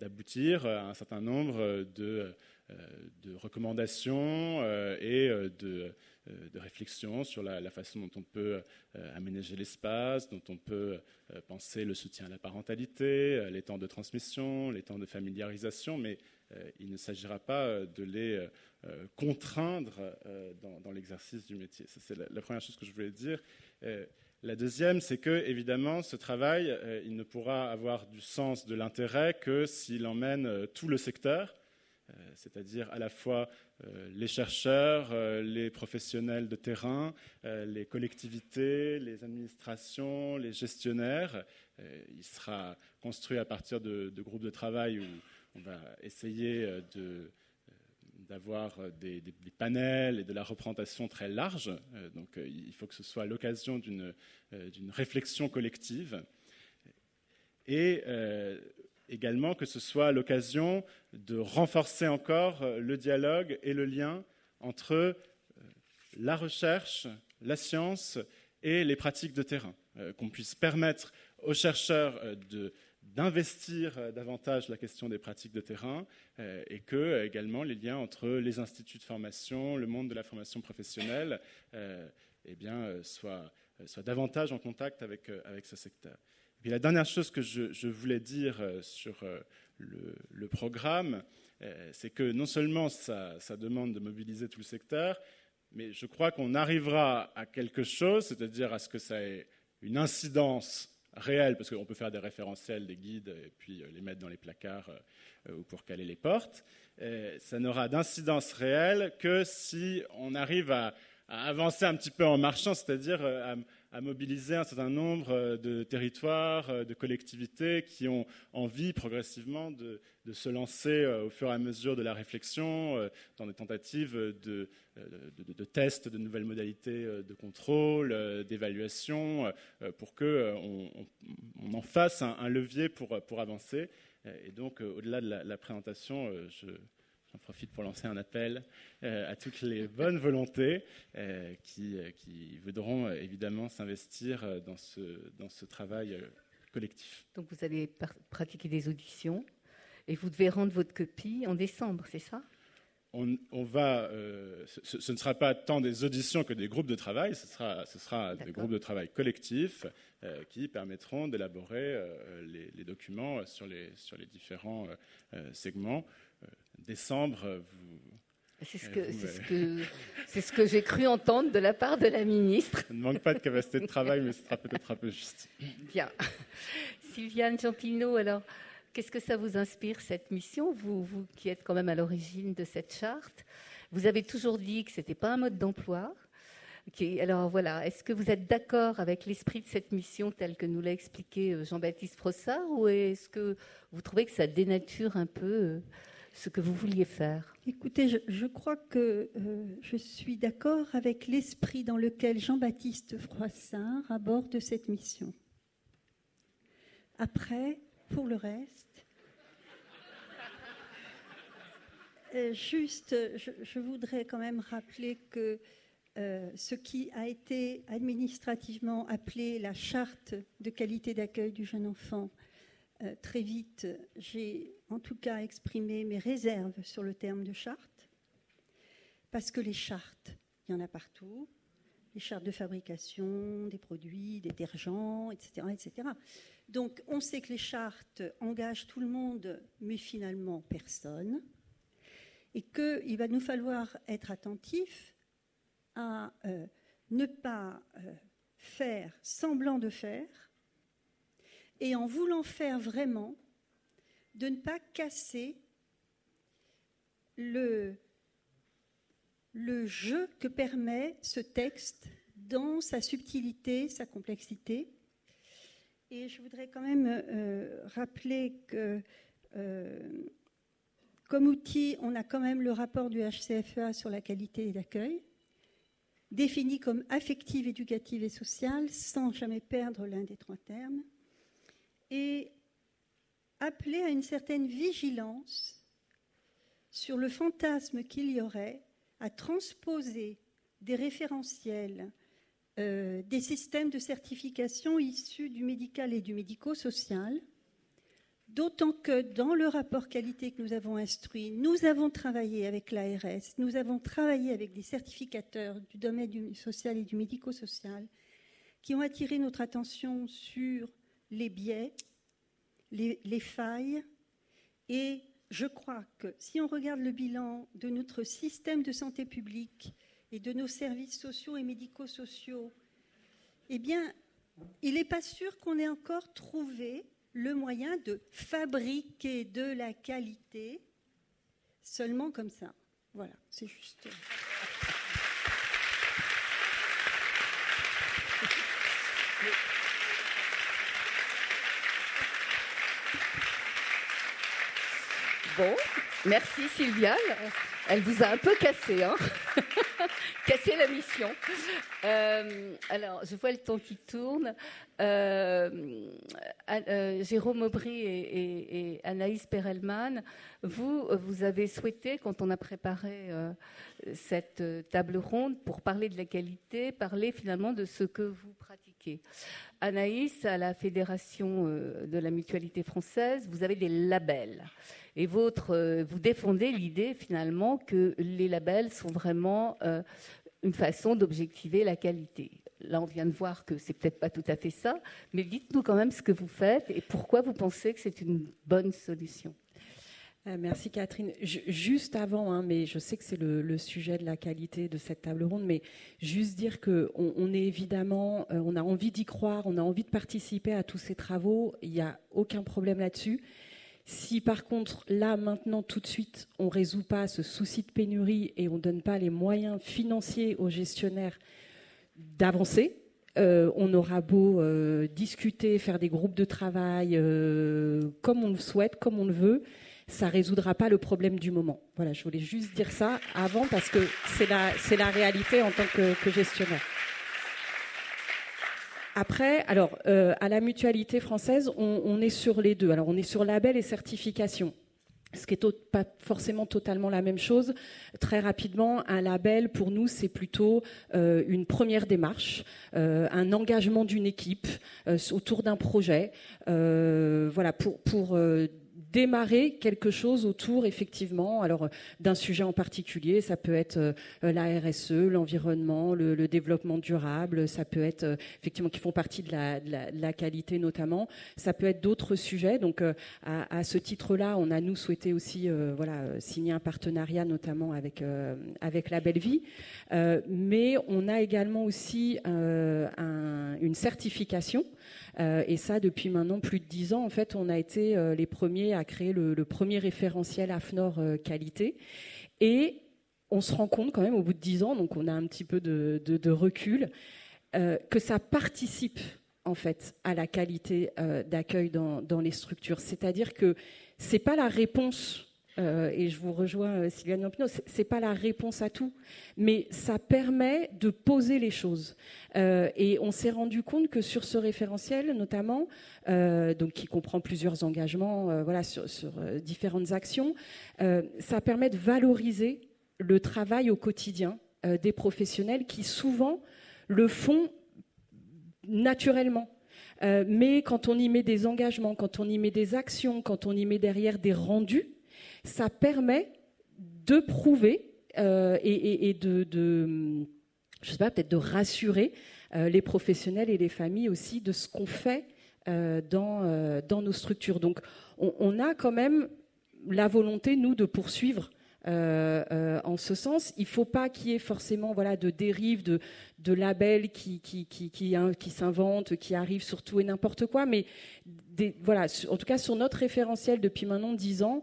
B: d'aboutir à un certain nombre de recommandations et de, de réflexions sur la, façon dont on peut aménager l'espace, dont on peut penser le soutien à la parentalité, les temps de transmission, les temps de familiarisation, mais il ne s'agira pas de les contraindre dans, l'exercice du métier. C'est la, première chose que je voulais dire. La deuxième, c'est que, évidemment, ce travail, euh, il ne pourra avoir du sens, de l'intérêt que s'il emmène euh, tout le secteur, euh, c'est-à-dire à la fois les chercheurs, les professionnels de terrain, les collectivités, les administrations, les gestionnaires. Il sera construit à partir de, de groupes de travail où on va essayer de d'avoir euh, des, panels et de la représentation très large. Euh, donc euh, il faut que ce soit l'occasion d'une réflexion collective. Et également que ce soit l'occasion de renforcer encore le dialogue et le lien entre la recherche, la science et les pratiques de terrain, qu'on puisse permettre aux chercheurs de d'investir euh, davantage la question des pratiques de terrain euh, et que euh, également les liens entre les instituts de formation, le monde de la formation professionnelle, eh bien, soient, davantage en contact avec, avec ce secteur. Puis la dernière chose que je, voulais dire sur le, programme, c'est que non seulement ça, ça, demande de mobiliser tout le secteur, mais je crois qu'on arrivera à quelque chose, c'est-à-dire à ce que ça ait une incidence réel, parce qu'on peut faire des référentiels, des guides, et puis euh, les mettre dans les placards euh, ou pour caler les portes. ça n'aura d'incidence réelle que si on arrive à, avancer un petit peu en marchant, c'est-à-dire euh, à, mobiliser un certain nombre de territoires, de collectivités qui ont envie progressivement de, se lancer au fur et à mesure de la réflexion dans des tentatives de, tests de nouvelles modalités euh, de contrôle, euh, d'évaluation, euh, pour qu'on on, en fasse un, levier pour, pour, avancer. Et donc, au-delà de la, présentation, J'en profite pour lancer un appel à toutes les bonnes volontés qui, qui, voudront évidemment s'investir dans ce, dans ce travail collectif.
A: Donc vous allez pratiquer des auditions et vous devez rendre votre copie en décembre, c'est ça?
B: On, va, euh, ce, ne sera pas tant des auditions que des groupes de travail, ce sera, ce sera des groupes de travail collectifs euh, qui permettront d'élaborer euh, les, documents sur les, sur les différents segments. Décembre, vous...
A: C'est ce que, ce ce que j'ai cru entendre de la part de la ministre.
B: Ça ne manque pas de capacité de travail, mais ce sera peut-être un peu juste.
A: Bien. Sylviane Champino, alors, Qu'est-ce que ça vous inspire, cette mission, vous, vous qui êtes quand même à l'origine de cette charte? Vous avez toujours dit que ce n'était pas un mode d'emploi. alors voilà, est-ce que vous êtes d'accord avec l'esprit de cette mission tel que nous l'a expliqué euh, Jean-Baptiste Frossard ou est-ce que vous trouvez que ça dénature un peu euh, ce que vous vouliez faire
C: Écoutez, je, crois que euh, je suis d'accord avec l'esprit dans lequel Jean-Baptiste Froissart aborde cette mission. Après, pour le reste. Euh, juste, je, voudrais quand même rappeler que euh, ce qui a été administrativement appelé la charte de qualité d'accueil du jeune enfant, euh, très vite, j'ai en tout cas exprimé mes réserves sur le terme de charte, parce que les chartes, il y en a partout, les chartes de fabrication, des produits, détergents, etc., etc. Donc on sait que les chartes engagent tout le monde, mais finalement personne, et qu'il va nous falloir être attentifs à euh, ne pas euh, faire semblant de faire, et en voulant faire vraiment, de ne pas casser le, le jeu que permet ce texte dans sa subtilité, sa complexité, et je voudrais quand même euh, rappeler que euh, comme outil, on a quand même le rapport du HCFEA sur la qualité d'accueil, défini comme affective, éducative et sociale, sans jamais perdre l'un des trois termes, et appelé à une certaine vigilance sur le fantasme qu'il y aurait à transposer des référentiels euh, des systèmes de certification issus du médical et du médico-social D'autant que dans le rapport qualité que nous avons instruit, nous avons travaillé avec l'ARS, nous avons travaillé avec des certificateurs du domaine du social et du médico-social qui ont attiré notre attention sur les biais, les, les failles. Et je crois que si on regarde le bilan de notre système de santé publique et de nos services sociaux et médico-sociaux, eh bien, il n'est pas sûr qu'on ait encore trouvé le moyen de fabriquer de la qualité seulement comme ça. Voilà, c'est juste.
A: Bon, merci Sylvia. Elle vous a un peu cassé, hein [laughs] cassé la mission. Euh, alors, je vois le temps qui tourne. Euh, euh, Jérôme Aubry et, Anaïs Perelman, vous, vous avez souhaité, quand on a préparé cette table ronde pour parler de la qualité, parler finalement de ce que vous pratiquez. Anaïs, à la Fédération de la mutualité française, vous avez des labels. Et votre, euh, vous défendez l'idée finalement que les labels sont vraiment euh, une façon d'objectiver la qualité. Là, on vient de voir que c'est peut-être pas tout à fait ça, mais dites-nous quand même ce que vous faites et pourquoi vous pensez que c'est une bonne solution.
G: Euh, merci Catherine. juste avant, hein, mais je sais que c'est le, sujet de la qualité de cette table ronde, mais juste dire que on, est évidemment, on a envie d'y croire, on a envie de participer à tous ces travaux. Il n'y a aucun problème là-dessus. Si par contre, là, maintenant, tout de suite, on résout pas ce souci de pénurie et on ne donne pas les moyens financiers aux gestionnaires d'avancer, euh, on aura beau euh, discuter, faire des groupes de travail euh, comme on le souhaite, comme on le veut, ça résoudra pas le problème du moment. Voilà, je voulais juste dire ça avant parce que c'est la, la réalité en tant que gestionnaire. Après, alors, euh, à la mutualité française, on, est sur les deux. Alors, on est sur label et certification. Ce qui n'est pas forcément totalement la même chose. Très rapidement, un label, pour nous, c'est plutôt euh, une première démarche, euh, un engagement d'une équipe autour d'un projet, voilà, pour, pour démarrer quelque chose autour effectivement. Alors d'un sujet en particulier ça peut être euh, la RSE l'environnement le, développement durable ça peut être euh, effectivement qui font partie de la, qualité notamment. Ça peut être d'autres sujets. Donc euh, à, ce titre là on a nous souhaité aussi voilà signer un partenariat notamment avec avec la belle vie. Mais on a également aussi une certification euh, et ça, depuis maintenant plus de dix ans, en fait, on a été euh, les premiers à créer le, premier référentiel AFNOR euh, qualité. Et on se rend compte quand même au bout de dix ans, donc on a un petit peu de, recul, que ça participe en fait à la qualité d'accueil dans, dans, les structures. C'est-à-dire que c'est pas la réponse euh, et je vous rejoins, euh, Sylviane Lampino, ce n'est pas la réponse à tout, mais ça permet de poser les choses. Euh, et on s'est rendu compte que sur ce référentiel, notamment, donc qui comprend plusieurs engagements voilà, sur différentes actions, ça permet de valoriser le travail au quotidien des professionnels qui souvent le font naturellement. mais quand on y met des engagements, quand on y met des actions, quand on y met derrière des rendus, ça permet de prouver euh, et, de, je sais pas, peut-être de rassurer euh, les professionnels et les familles aussi de ce qu'on fait euh, dans, nos structures. Donc, on, a quand même la volonté, nous, de poursuivre en ce sens. Il ne faut pas qu'il y ait forcément voilà, de dérives, de, de labels hein, qui s'inventent, qui arrivent sur tout et n'importe quoi. Mais voilà, en tout cas, sur notre référentiel depuis maintenant dix ans,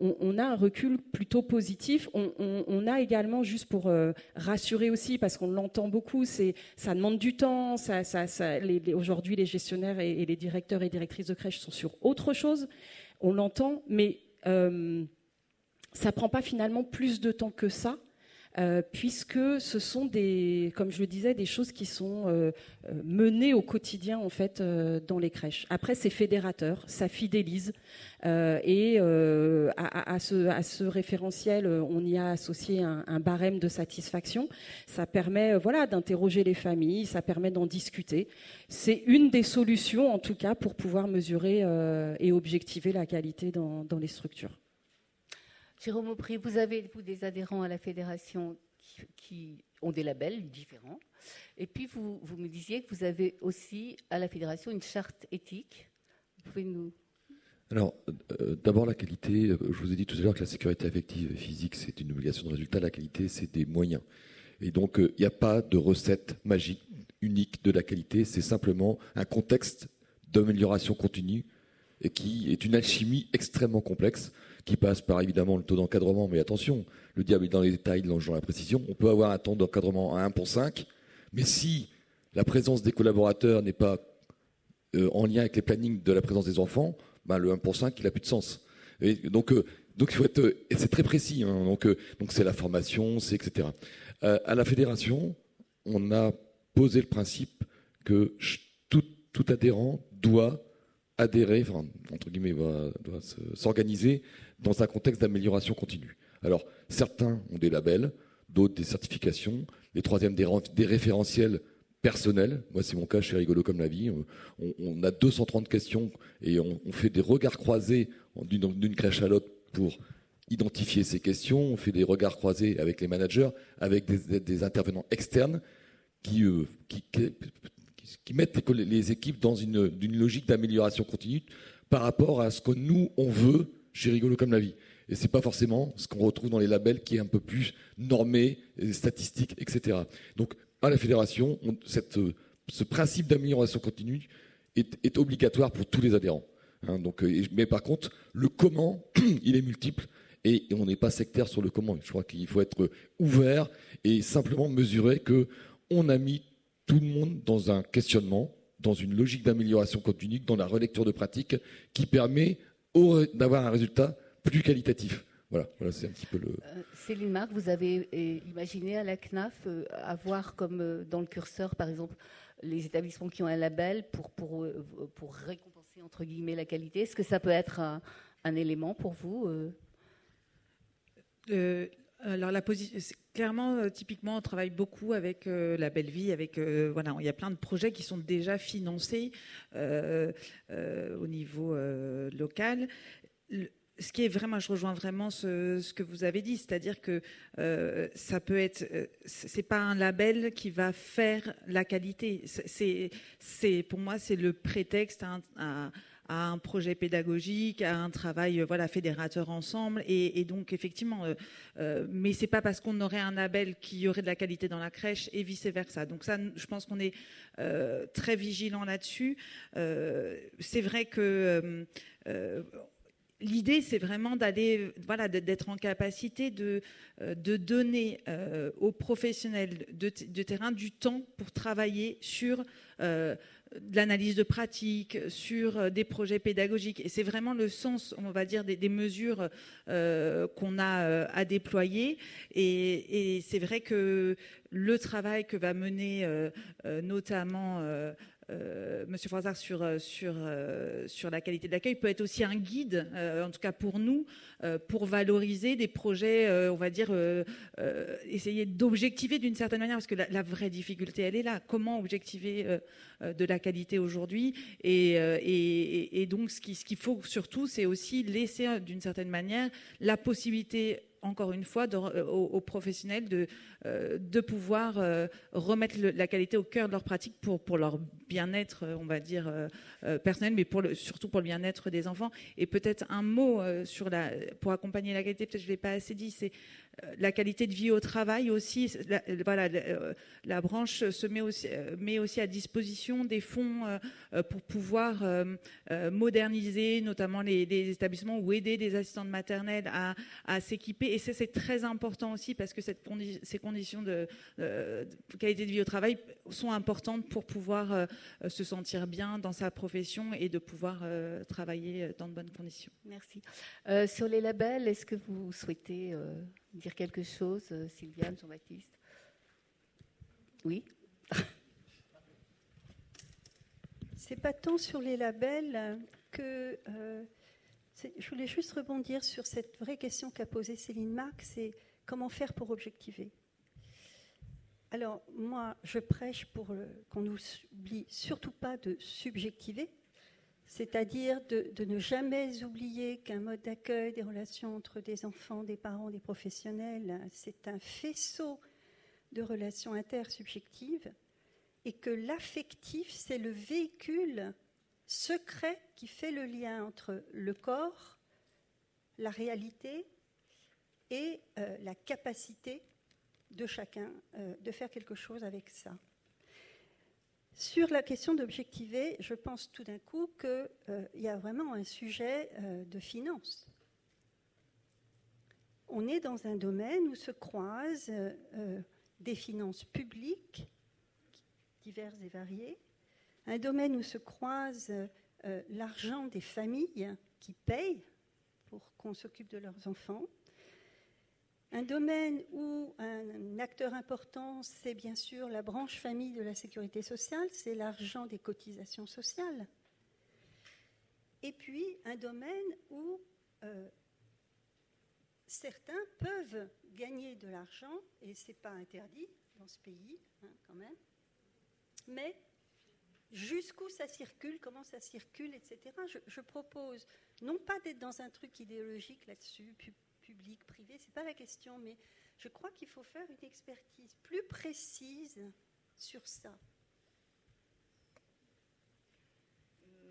G: on, a un recul plutôt positif. On, a également, juste pour euh, rassurer aussi, parce qu'on l'entend beaucoup, c'est ça demande du temps. Aujourd'hui, les gestionnaires et, les directeurs et directrices de crèche sont sur autre chose. On l'entend, mais euh, ça prend pas finalement plus de temps que ça. Euh, puisque ce sont des, comme je le disais, des choses qui sont euh, euh, menées au quotidien en fait dans les crèches. Après, c'est fédérateur, ça fidélise, et à, ce, référentiel, on y a associé un, barème de satisfaction. Ça permet, voilà, d'interroger les familles, ça permet d'en discuter. C'est une des solutions, en tout cas, pour pouvoir mesurer et objectiver la qualité dans les structures.
A: Jérôme Aupry, vous avez vous, des adhérents à la fédération qui, ont des labels différents. Et puis, vous, me disiez que vous avez aussi à la fédération une charte éthique. Vous pouvez nous.
F: Alors, euh, d'abord, la qualité. Euh, je vous ai dit tout à l'heure que la sécurité affective et physique, c'est une obligation de résultat. La qualité, c'est des moyens. Et donc, euh, il n'y a pas de recette magique unique de la qualité. C'est simplement un contexte d'amélioration continue et qui est une alchimie extrêmement complexe qui passe par évidemment le taux d'encadrement, mais attention, le diable est dans les détails, dans la précision. On peut avoir un taux d'encadrement à 1 pour 5, mais si la présence des collaborateurs n'est pas euh, en lien avec les plannings de la présence des enfants, ben le 1 pour 5, il n'a plus de sens. Et donc, euh, donc il faut être, et c'est très précis. Hein, donc, euh, donc c'est la formation, c'est etc. à la fédération, on a posé le principe que tout, tout adhérent doit adhérer, enfin, entre guillemets, doit s'organiser dans un contexte d'amélioration continue. Alors, certains ont des labels, d'autres des certifications, les troisièmes des, référentiels personnels. Moi, c'est mon cas, je suis rigolo comme la vie. On, a 230 questions et on, fait des regards croisés d'une crèche à l'autre pour identifier ces questions. On fait des regards croisés avec les managers, avec des, intervenants externes qui, euh, mettent les, équipes dans une logique d'amélioration continue par rapport à ce que nous, on veut j'ai rigolo comme la vie. Et c'est pas forcément ce qu'on retrouve dans les labels qui est un peu plus normé, statistique, etc. Donc, à la fédération, cette, euh, ce principe d'amélioration continue est, obligatoire pour tous les adhérents. Hein. donc, euh, mais par contre, le comment, [clears throat] il est multiple et, on n'est pas sectaire sur le comment. Je crois qu'il faut être ouvert et simplement mesurer que on a mis tout le monde dans un questionnement, dans une logique d'amélioration continue, dans la relecture de pratique qui permet d'avoir un résultat plus qualitatif. Voilà, voilà c'est un petit peu le. Euh,
A: Céline Marc, vous avez euh, imaginé à la CNAF euh, avoir comme dans le curseur, par exemple, les établissements qui ont un label pour, pour, pour récompenser entre guillemets la qualité? Est-ce que ça peut être un, un élément pour vous
E: alors la clairement, typiquement, on travaille beaucoup avec la Belle Vie, avec voilà, il y a plein de projets qui sont déjà financés au niveau local ce qui est vraiment, je rejoins vraiment ce, que vous avez dit, c'est-à-dire que euh, ça peut être, euh, c'est pas un label qui va faire la qualité. C'est pour moi, c'est le prétexte à, un projet pédagogique, à un travail, voilà, fédérateur ensemble. Et, donc, effectivement, euh, euh, mais c'est pas parce qu'on aurait un label qu'il y aurait de la qualité dans la crèche et vice versa. Donc ça, je pense qu'on est très vigilant là-dessus. c'est vrai que L'idée, c'est vraiment d'aller, d'être en capacité de, euh, donner euh, aux professionnels de, terrain du temps pour travailler sur euh, l'analyse de pratique, sur des projets pédagogiques. Et c'est vraiment le sens, on va dire, des, mesures qu'on a à déployer. Et c'est vrai que le travail que va mener notamment euh, Monsieur Froissart sur, euh, sur, euh, sur la qualité de l'accueil peut être aussi un guide, en tout cas pour nous, pour valoriser des projets, on va dire, essayer d'objectiver d'une certaine manière, parce que la, vraie difficulté, elle est là. Comment objectiver de la qualité aujourd'hui et, et, donc, ce qu'il ce faut surtout, c'est aussi laisser, d'une certaine manière, la possibilité encore une fois, aux, professionnels de, euh, de pouvoir euh, remettre la qualité au cœur de leur pratique pour, leur bien-être, on va dire, euh, personnel, mais surtout pour le bien-être des enfants. Et peut-être un mot sur la, pour accompagner la qualité, peut-être je ne l'ai pas assez dit, c'est la qualité de vie au travail aussi. La, voilà, la, branche se met aussi, met aussi à disposition des fonds pour pouvoir moderniser notamment les, établissements ou aider des assistantes maternelles à s'équiper. Et ça, c'est très important aussi parce que cette ces conditions de, qualité de vie au travail sont importantes pour pouvoir se sentir bien dans sa profession et de pouvoir travailler dans de bonnes conditions.
A: Merci. sur les labels, est-ce que vous souhaitez dire quelque chose Sylviane, Jean-Baptiste? Oui
C: C'est pas tant sur les labels que je voulais juste rebondir sur cette vraie question qu'a posée Céline Marc, c'est comment faire pour objectiver. Alors, moi, je prêche pour qu'on n'oublie surtout pas de subjectiver, c'est-à-dire de, de, ne jamais oublier qu'un mode d'accueil des relations entre des enfants, des parents, des professionnels, c'est un faisceau de relations intersubjectives et que l'affectif, c'est le véhicule secret qui fait le lien entre le corps, la réalité et euh, la capacité de chacun euh, de faire quelque chose avec ça. Sur la question d'objectiver, je pense tout d'un coup qu'il euh, y a vraiment un sujet de finance. On est dans un domaine où se croisent des finances publiques diverses et variées, un domaine où se croise euh, l'argent des familles qui payent pour qu'on s'occupe de leurs enfants, un domaine où un acteur important, c'est bien sûr la branche famille de la sécurité sociale, c'est l'argent des cotisations sociales. Et puis un domaine où euh, certains peuvent gagner de l'argent, et ce n'est pas interdit dans ce pays hein, quand même, mais jusqu'où ça circule, comment ça circule, etc. Je, propose non pas d'être dans un truc idéologique là-dessus, public, privé, c'est pas la question, mais je crois qu'il faut faire une expertise plus précise sur ça.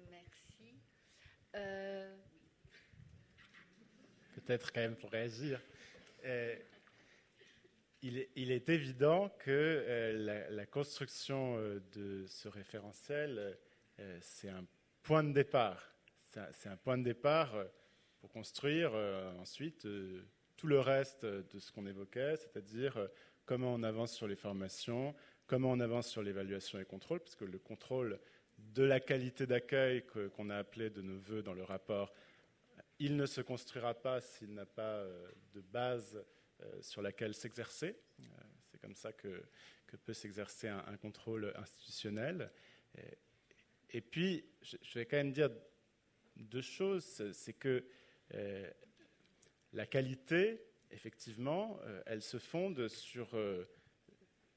A: Merci. Euh,
B: Peut-être quand même pour réagir. Euh, il est, évident que euh, la, construction euh, de ce référentiel, euh, c'est un point de départ. C'est un point de départ pour construire ensuite tout le reste de ce qu'on évoquait, c'est-à-dire comment on avance sur les formations, comment on avance sur l'évaluation et contrôle, puisque le contrôle de la qualité d'accueil qu'on a appelé de nos voeux dans le rapport, il ne se construira pas s'il n'a pas de base sur laquelle s'exercer. Euh, c'est comme ça que, peut s'exercer un, contrôle institutionnel. Et, puis, je, vais quand même dire deux choses. C'est que euh, la qualité, effectivement, elle se fonde sur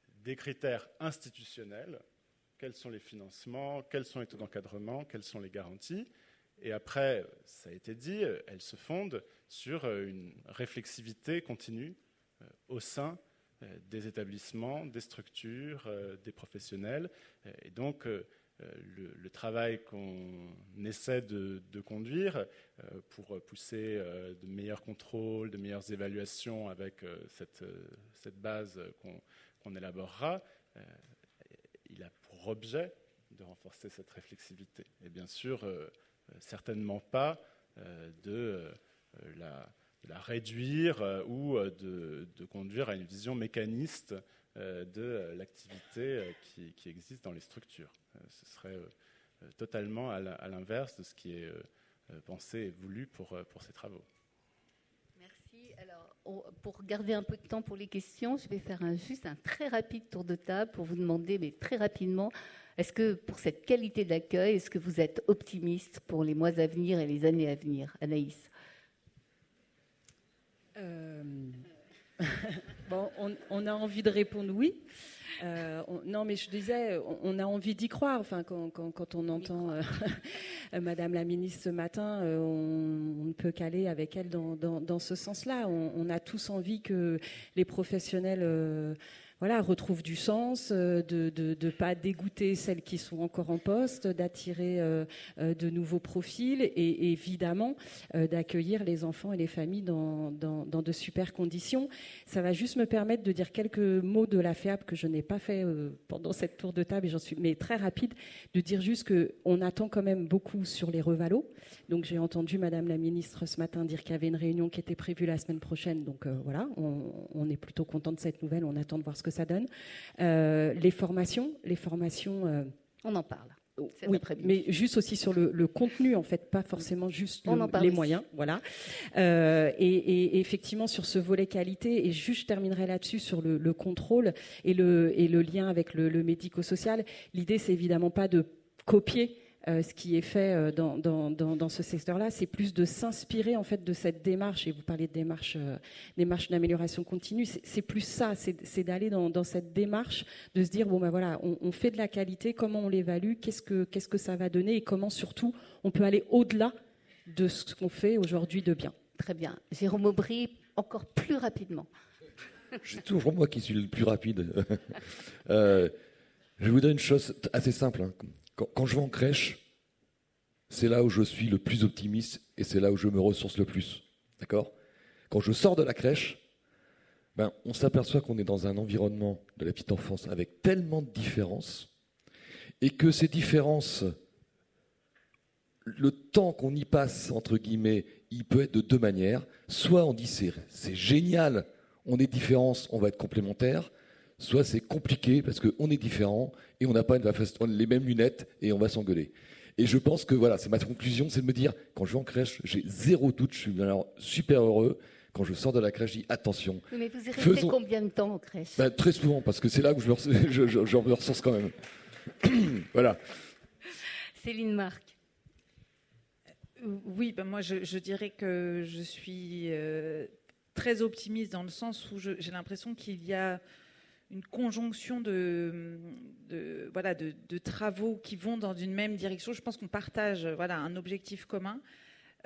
B: des critères institutionnels. Quels sont les financements? Quels sont les taux d'encadrement? Quelles sont les garanties? Et après, ça a été dit, elle se fonde sur euh, une réflexivité continue euh, au sein euh, des établissements, des structures, des professionnels. Et donc, le, travail qu'on essaie de, conduire pour pousser de meilleurs contrôles, de meilleures évaluations avec cette, cette base qu'on élaborera, il a pour objet de renforcer cette réflexivité. Et bien sûr, certainement pas de euh, la, la, réduire euh, ou euh, de, conduire à une vision mécaniste de l'activité qui, existe dans les structures. ce serait totalement à l'inverse de ce qui est pensé et voulu pour, ces travaux.
A: Merci. Alors, pour garder un peu de temps pour les questions, je vais faire juste un très rapide tour de table pour vous demander, mais très rapidement, est-ce que pour cette qualité d'accueil, est-ce que vous êtes optimiste pour les mois à venir et les années à venir? Anaïs? [laughs]
G: bon, on, a envie de répondre oui. Euh, non, mais je disais, on, a envie d'y croire. Enfin, quand, on entend [laughs] euh, Madame la ministre ce matin, on, ne peut qu'aller avec elle dans, ce sens-là. On, a tous envie que les professionnels voilà, retrouve du sens, euh, de ne pas dégoûter celles qui sont encore en poste, d'attirer euh, euh, de nouveaux profils et, évidemment d'accueillir les enfants et les familles dans, de super conditions. Ça va juste me permettre de dire quelques mots de la FEAP que je n'ai pas fait pendant cette tour de table, j'en suis, mais très rapide, de dire juste qu'on attend quand même beaucoup sur les revalos. Donc j'ai entendu Madame la ministre ce matin dire qu'il y avait une réunion qui était prévue la semaine prochaine. Donc voilà, on, on est plutôt content de cette nouvelle. On attend de voir ce que ça donne. Euh, les formations, les formations.
A: Euh, on en parle.
G: oui, mais juste aussi sur le, contenu, en fait, pas forcément juste les moyens. Voilà. Euh, et, effectivement, sur ce volet qualité, et juste je terminerai là-dessus sur le, contrôle et le, et le lien avec le, le médico-social. L'idée, c'est évidemment pas de copier euh, ce qui est fait euh, dans, dans, dans, ce secteur-là, c'est plus de s'inspirer en fait de cette démarche. Et vous parlez de démarche, euh, démarche d'amélioration continue. C'est plus ça, c'est d'aller dans, cette démarche, de se dire bon ben voilà, on, fait de la qualité, comment on l'évalue, qu'est-ce que qu'est-ce que ça va donner? Et comment surtout on peut aller au-delà de ce qu'on fait aujourd'hui de bien?
A: Très bien, Jérôme Aubry, encore plus rapidement. [laughs]
F: C'est toujours moi qui suis le plus rapide. [laughs] je vais vous dire une chose assez simple. Hein. Quand, je vais en crèche, c'est là où je suis le plus optimiste et c'est là où je me ressource le plus. D'accord? Quand je sors de la crèche, ben, on s'aperçoit qu'on est dans un environnement de la petite enfance avec tellement de différences et que ces différences, le temps qu'on y passe, entre guillemets, il peut être de deux manières. Soit on dit c'est génial, on est différents, on va être complémentaires, soit c'est compliqué parce qu'on est différent et on n'a pas les mêmes lunettes et on va s'engueuler. Et je pense que voilà, c'est ma conclusion, c'est de me dire, quand je vais en crèche, j'ai zéro doute, je suis alors super heureux. Quand je sors de la crèche, je dis attention.
A: mais vous restez combien de temps en crèche?
F: Ben, Très souvent, parce que c'est là où je me, [laughs] je, ressource quand même. [clears throat] voilà.
A: Céline Marc.
E: Oui, ben moi je, dirais que je suis euh, très optimiste dans le sens où j'ai l'impression qu'il y a une conjonction de, travaux qui vont dans une même direction. Je pense qu'on partage un objectif commun.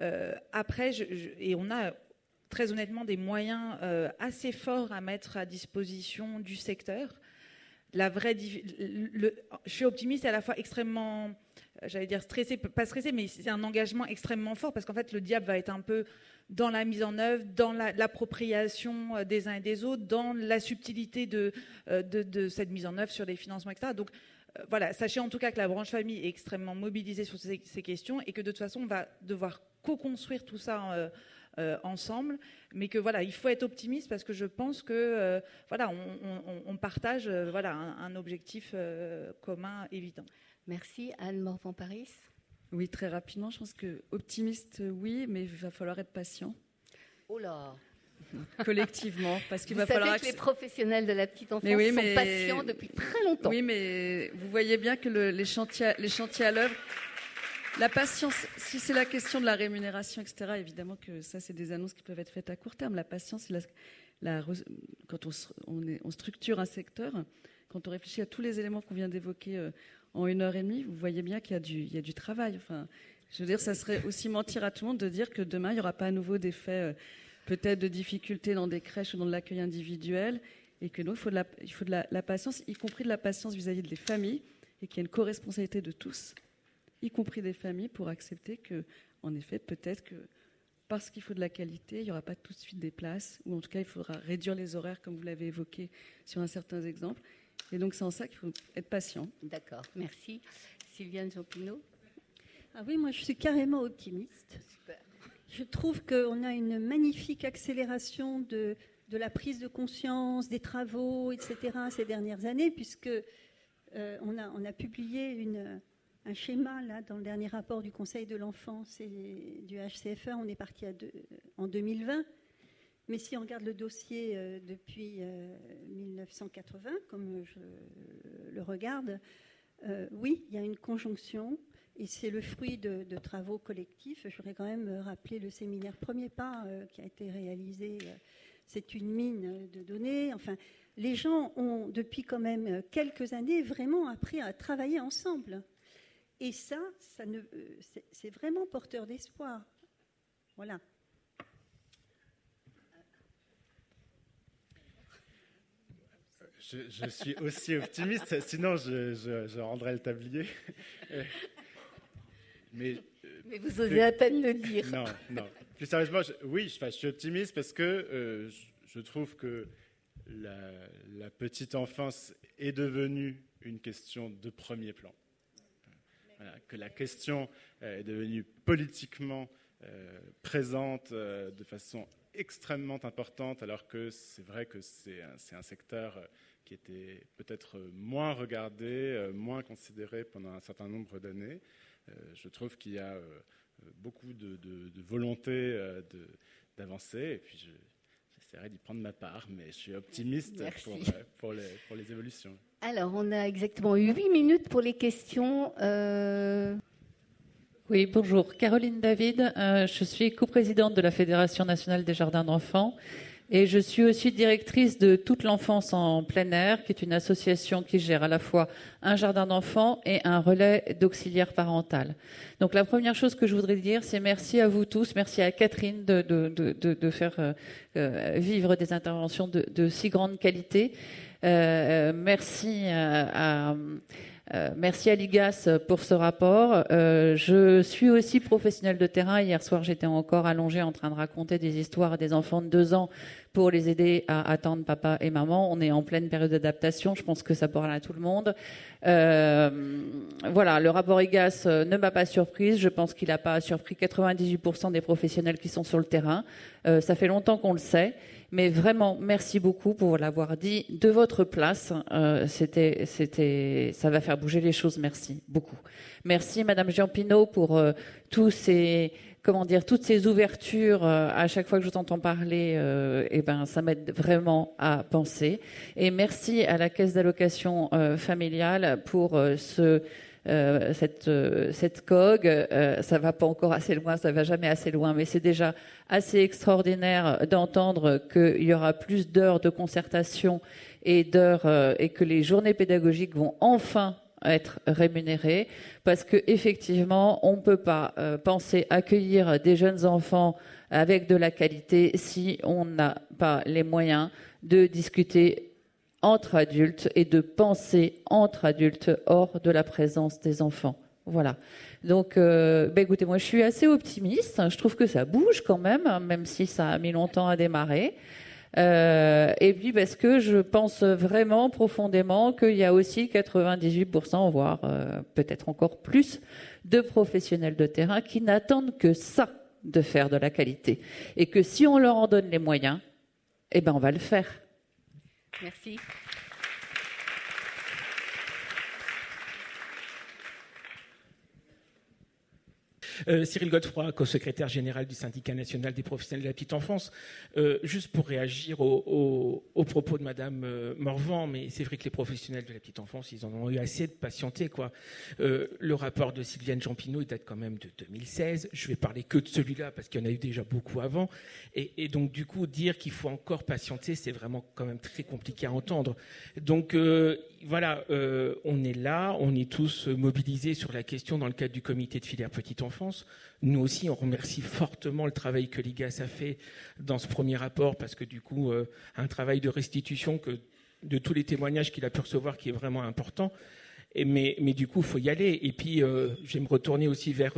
E: Euh, après, et on a très honnêtement des moyens euh, assez forts à mettre à disposition du secteur. Je suis optimiste et à la fois extrêmement, j'allais dire stressé, pas stressé, mais c'est un engagement extrêmement fort parce qu'en fait le diable va être un peu dans la mise en œuvre, dans l'appropriation euh, des uns et des autres, dans la subtilité euh, de, de, cette mise en œuvre sur les financements, etc. Donc euh, voilà, sachez en tout cas que la branche famille est extrêmement mobilisée sur ces, questions et que de toute façon, on va devoir co-construire tout ça. Ensemble, mais que voilà, il faut être optimiste parce que je pense que voilà, on, partage voilà un, objectif commun évident.
A: Merci Anne Morvan-Paris.
D: Oui, très rapidement, je pense que optimiste, oui, mais il va falloir être patient.
A: Oh là
D: collectivement, parce qu'il
A: va
D: falloir
A: que les professionnels de la petite enfance sont patients depuis très longtemps.
D: Oui, mais vous voyez bien que les, chantiers, les chantiers à l'œuvre, la patience, si c'est la question de la rémunération, etc., évidemment que ça, c'est des annonces qui peuvent être faites à court terme. La patience, quand on, structure un secteur, quand on réfléchit à tous les éléments qu'on vient d'évoquer euh, en une heure et demie, vous voyez bien qu'il y a du, travail. Enfin, je veux dire, ça serait aussi mentir à tout le monde de dire que demain, il n'y aura pas à nouveau des faits euh, peut-être de difficultés dans des crèches ou dans l'accueil individuel, et que nous, il faut de, la, il faut de la, patience, y compris de la patience vis-à-vis des familles, et qu'il y a une co-responsabilité de tous, y compris des familles, pour accepter que, en effet, peut-être que parce qu'il faut de la qualité, il n'y aura pas tout de suite des places, ou en tout cas, il faudra réduire les horaires, comme vous l'avez évoqué sur un certain exemple, et donc c'est en ça qu'il faut être patient.
A: D'accord, merci. Sylviane Jean-Pinot
C: Ah oui, moi je suis carrément optimiste. Super. Je trouve qu'on a une magnifique accélération de, de, la prise de conscience, des travaux, etc. ces dernières années, puisque euh, on, a, on, a, publié une, un schéma là, dans le dernier rapport du Conseil de l'enfance et du HCFE. On est parti à en 2020 mais si on regarde le dossier euh, depuis 1980, euh, comme je le regarde, euh, oui, il y a une conjonction et c'est le fruit de, travaux collectifs. Je voudrais quand même rappeler le séminaire Premier Pas qui a été réalisé. c'est une mine de données. Enfin, les gens ont, depuis quand même quelques années, vraiment appris à travailler ensemble. Et ça, ça c'est vraiment porteur d'espoir. Voilà.
B: Je, suis aussi optimiste, sinon je, rendrais le tablier. [laughs]
A: Mais, Mais vous osez à peine le dire.
B: Non, non. Plus sérieusement, oui, je, suis optimiste parce que euh, je trouve que la, petite enfance est devenue une question de premier plan. Que la question euh, est devenue politiquement présente de façon extrêmement importante, alors que c'est vrai que c'est un, secteur qui était peut-être moins regardé, moins considéré pendant un certain nombre d'années. je trouve qu'il y a beaucoup de, volonté d'avancer, j'essaierai d'y prendre ma part, mais je suis optimiste pour, pour, les, pour, les, évolutions.
A: Alors, on a exactement 8 minutes pour les questions. Euh,
H: oui, bonjour. Caroline David, euh, je suis coprésidente de la Fédération nationale des jardins d'enfants et je suis aussi directrice de Toute l'enfance en plein air, qui est une association qui gère à la fois un jardin d'enfants et un relais d'auxiliaire parental. Donc la première chose que je voudrais dire, c'est merci à vous tous, merci à Catherine de, faire euh, euh, vivre des interventions de, si grande qualité. merci à euh, merci à l'IGAS pour ce rapport. Euh, je suis aussi professionnelle de terrain. Hier soir, j'étais encore allongée en train de raconter des histoires des enfants de deux ans pour les aider à attendre papa et maman. On est en pleine période d'adaptation. Je pense que ça parle à tout le monde. Euh, voilà, le rapport IGAS ne m'a pas surprise. Je pense qu'il n'a pas surpris 98% des professionnels qui sont sur le terrain. ça fait longtemps qu'on le sait. Mais vraiment, merci beaucoup pour l'avoir dit de votre place. Euh, c'était, c'était, ça va faire bouger les choses. Merci beaucoup. Merci, Madame Giampino, pour euh, tous ces, comment dire, toutes ces ouvertures. Euh, à chaque fois que je vous entends parler, eh ben, ça m'aide vraiment à penser. Et merci à la Caisse d'allocation familiale pour ce euh, cette, euh, COG. Euh, ça va pas encore assez loin, ça va jamais assez loin, mais c'est déjà assez extraordinaire d'entendre qu'il y aura plus d'heures de concertation et et que les journées pédagogiques vont enfin être rémunérées parce que effectivement on ne peut pas penser accueillir des jeunes enfants avec de la qualité si on n'a pas les moyens de discuter entre adultes et de penser entre adultes hors de la présence des enfants. Voilà. Donc, euh, ben écoutez, moi je suis assez optimiste. Je trouve que ça bouge quand même, même si ça a mis longtemps à démarrer. Euh, et puis parce que je pense vraiment profondément qu'il y a aussi 98%, voire euh, peut-être encore plus, de professionnels de terrain qui n'attendent que ça de faire de la qualité. Et que si on leur en donne les moyens, eh ben on va le faire.
A: Merci.
I: Euh, Cyril Godefroy, co-secrétaire général du syndicat national des professionnels de la petite enfance. Euh, juste pour réagir aux au, propos de Madame euh, Morvan, mais c'est vrai que les professionnels de la petite enfance, ils en ont eu assez de patienter. Quoi. le rapport de Sylviane Jampino, il date quand même de 2016. Je vais parler que de celui-là parce qu'il y en a eu déjà beaucoup avant. Et, et donc, du coup, dire qu'il faut encore patienter, c'est vraiment quand même très compliqué à entendre. Donc, voilà, on est là, on est tous mobilisés sur la question dans le cadre du comité de filière petite enfance. Nous aussi, on remercie fortement le travail que l'IGAS a fait dans ce premier rapport, parce que du coup, euh, un travail de restitution de tous les témoignages qu'il a pu recevoir qui est vraiment important. mais, du coup, il faut y aller. Et puis, euh, je vais me retourner aussi vers,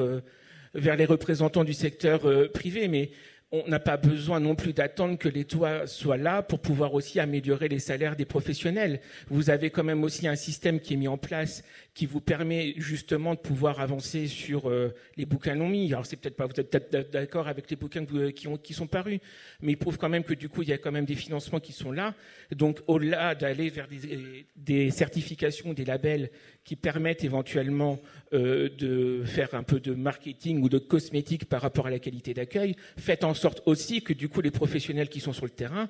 I: vers les représentants du secteur privé, mais on n'a pas besoin non plus d'attendre que l'État soit là pour pouvoir aussi améliorer les salaires des professionnels. Vous avez quand même aussi un système qui est mis en place qui vous permet justement de pouvoir avancer sur euh, les bouquins non mis. Alors c'est peut-être pas, vous êtes peut-être d'accord avec les bouquins qui, ont, qui sont parus, mais il prouve quand même que du coup il y a quand même des financements qui sont là. Donc au-delà d'aller vers des, des, certifications, des labels qui permettent éventuellement euh, de faire un peu de marketing ou de cosmétique par rapport à la qualité d'accueil, faites en sorte aussi que du coup les professionnels qui sont sur le terrain,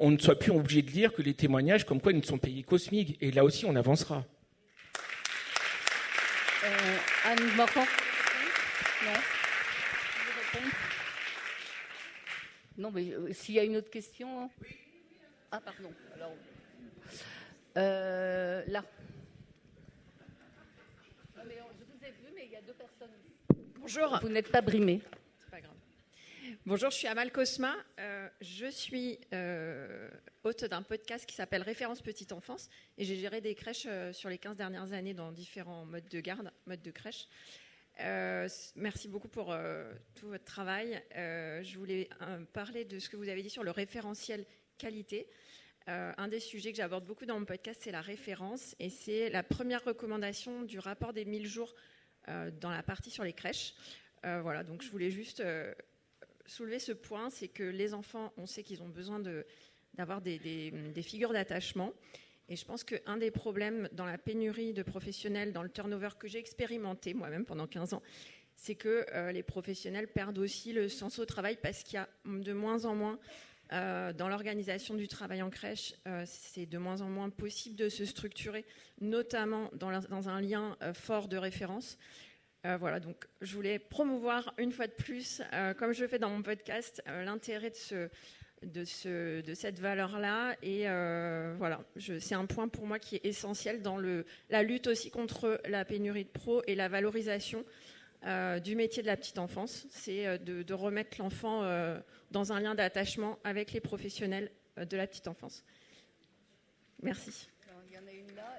I: on ne soit plus obligé de lire que les témoignages comme quoi ils ne sont payés qu'au Et là aussi on avancera.
A: Euh, Anne Morvan Non Non, mais euh, s'il y a une autre question. Hein. Ah, pardon. Alors, euh, là. Non, mais je vous ai vu, mais il y a deux personnes.
J: Bonjour.
A: Vous n'êtes pas brimé.
J: Bonjour, je suis Amal Cosma. Euh, je suis euh, hôte d'un podcast qui s'appelle Référence Petite Enfance et j'ai géré des crèches euh, sur les 15 dernières années dans différents modes de garde, modes de crèche. merci beaucoup pour tout votre travail. je voulais parler de ce que vous avez dit sur le référentiel qualité. un des sujets que j'aborde beaucoup dans mon podcast, c'est la référence et c'est la première recommandation du rapport des 1000 jours dans la partie sur les crèches. voilà, donc je voulais juste soulever ce point, c'est que les enfants, on sait qu'ils ont besoin d'avoir des, figures d'attachement. Et je pense qu'un des problèmes dans la pénurie de professionnels, dans le turnover que j'ai expérimenté moi-même pendant 15 ans, c'est que euh, les professionnels perdent aussi le sens au travail parce qu'il y a de moins en moins euh, dans l'organisation du travail en crèche, euh, c'est de moins en moins possible de se structurer, notamment dans un lien fort de référence. Voilà, donc je voulais promouvoir une fois de plus, comme je le fais dans mon podcast, l'intérêt de ce, de, ce, de cette valeur-là. Et euh, voilà, c'est un point pour moi qui est essentiel dans la lutte aussi contre la pénurie de pros et la valorisation euh, du métier de la petite enfance. C'est euh, de, remettre l'enfant dans un lien d'attachement avec les professionnels de la petite enfance. Merci.
A: il y en a une là,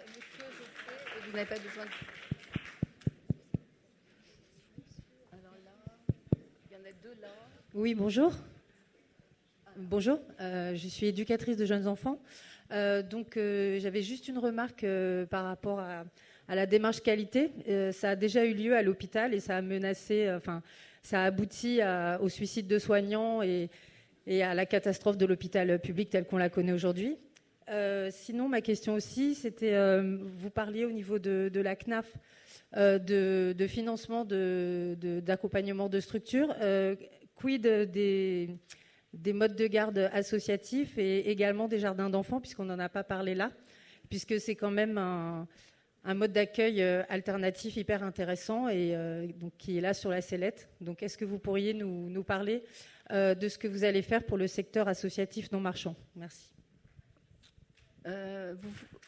A: vous n'avez pas besoin de... Alors là, il y en a deux là.
K: Oui, bonjour. Bonjour, euh, je suis éducatrice de jeunes enfants. Euh, donc euh, j'avais juste une remarque par rapport à, la démarche qualité. ça a déjà eu lieu à l'hôpital et ça a menacé, enfin, ça a abouti au suicide de soignants et, à la catastrophe de l'hôpital public tel qu'on la connaît aujourd'hui. sinon, ma question aussi, c'était, vous parliez au niveau de, la CNAF de, de, financement d'accompagnement de, structures. Quid des des modes de garde associatifs et également des jardins d'enfants, puisqu'on n'en a pas parlé là, puisque c'est quand même un, mode d'accueil euh, alternatif hyper intéressant et euh, donc qui est là sur la sellette. Donc, est-ce que vous pourriez nous, parler euh, de ce que vous allez faire pour le secteur associatif non marchand? Merci.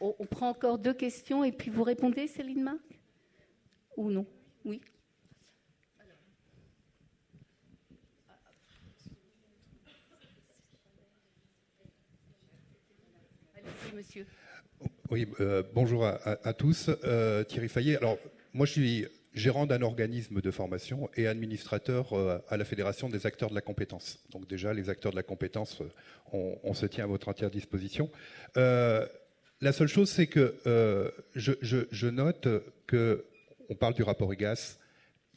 A: on prend encore deux questions et puis vous répondez, Céline Marc? Ou non? Oui.
L: Oui, euh, bonjour à, tous. Euh, Thierry Fayet. Alors, moi, je suis gérant d'un organisme de formation et administrateur euh, à la Fédération des acteurs de la compétence. Donc déjà, les acteurs de la compétence, on, se tient à votre entière disposition. la seule chose, c'est que je, je, note que on parle du rapport EGAS,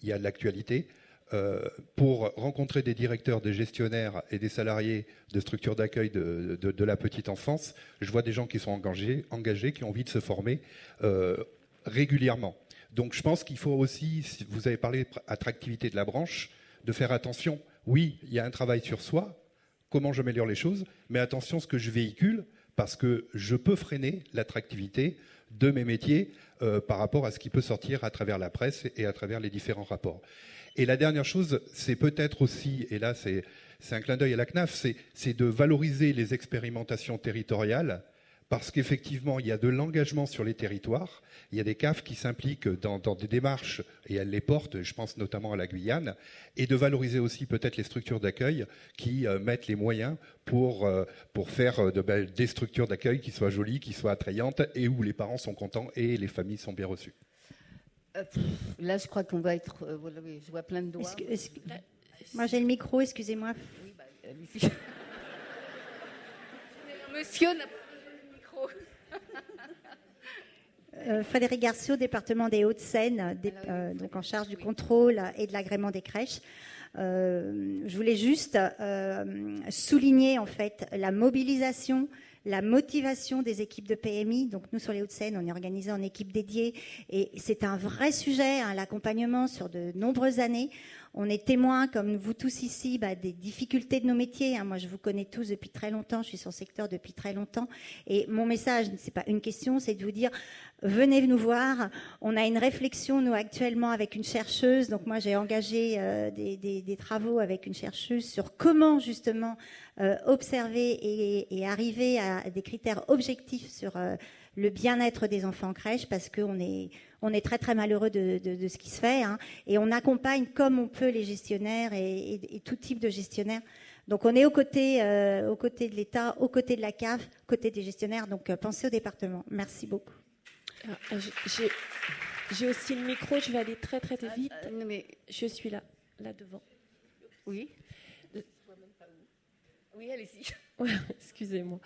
L: il y a de l'actualité. Euh, pour rencontrer des directeurs, des gestionnaires et des salariés de structures d'accueil de, la petite enfance, je vois des gens qui sont engagés, engagés qui ont envie de se former euh, régulièrement. Donc je pense qu'il faut aussi, si vous avez parlé d'attractivité de la branche, de faire attention. Oui, il y a un travail sur soi, comment j'améliore les choses, mais attention ce que je véhicule, parce que je peux freiner l'attractivité de mes métiers euh, par rapport à ce qui peut sortir à travers la presse et à travers les différents rapports. Et la dernière chose, c'est peut-être aussi, et là c'est un clin d'œil à la CNAF, c'est de valoriser les expérimentations territoriales parce qu'effectivement, il y a de l'engagement sur les territoires. Il y a des CAF qui s'impliquent dans, des démarches, et elles les portent, je pense notamment à la Guyane, et de valoriser aussi peut-être les structures d'accueil qui euh, mettent les moyens pour, euh, faire euh, des structures d'accueil qui soient jolies, qui soient attrayantes, et où les parents sont contents et les familles sont bien reçues.
A: Euh, là, je crois qu'on va être. Euh, je vois plein de doigts.
M: Moi, j'ai le micro, excusez-moi. Oui, bah, [laughs]
A: Monsieur n'a pas le micro. [laughs]
M: Euh, Frédéric Garciot, département des Hauts-de-Seine, ah donc en charge du contrôle et de l'agrément des crèches. je voulais juste souligner en fait la mobilisation la motivation des équipes de PMI. Donc nous, sur les Hauts-de-Seine, on est organisé en équipe dédiée et c'est un vrai sujet, hein, l'accompagnement sur de nombreuses années. On est témoin, comme vous tous ici, bah, des difficultés de nos métiers. Hein. Moi, je vous connais tous depuis très longtemps. Je suis sur le secteur depuis très longtemps. Et mon message, ce n'est pas une question, c'est de vous dire venez nous voir. On a une réflexion, nous, actuellement, avec une chercheuse. Donc, moi, j'ai engagé euh, des, travaux avec une chercheuse sur comment, justement, euh, observer et, arriver à des critères objectifs sur euh, le bien-être des enfants en crèche, parce qu'on est on est très très malheureux de, ce qui se fait. Hein. et on accompagne comme on peut les gestionnaires et, tout type de gestionnaires. Donc on est aux côtés, euh, aux côtés de l'État, aux côtés de la CAF, aux côtés des gestionnaires. Donc euh, pensez au département. Merci beaucoup.
K: Ah, j'ai aussi le micro, je vais aller très très vite. Ah, mais je suis là, là devant.
A: Oui. Oui, allez-y. [laughs]
K: excusez-moi.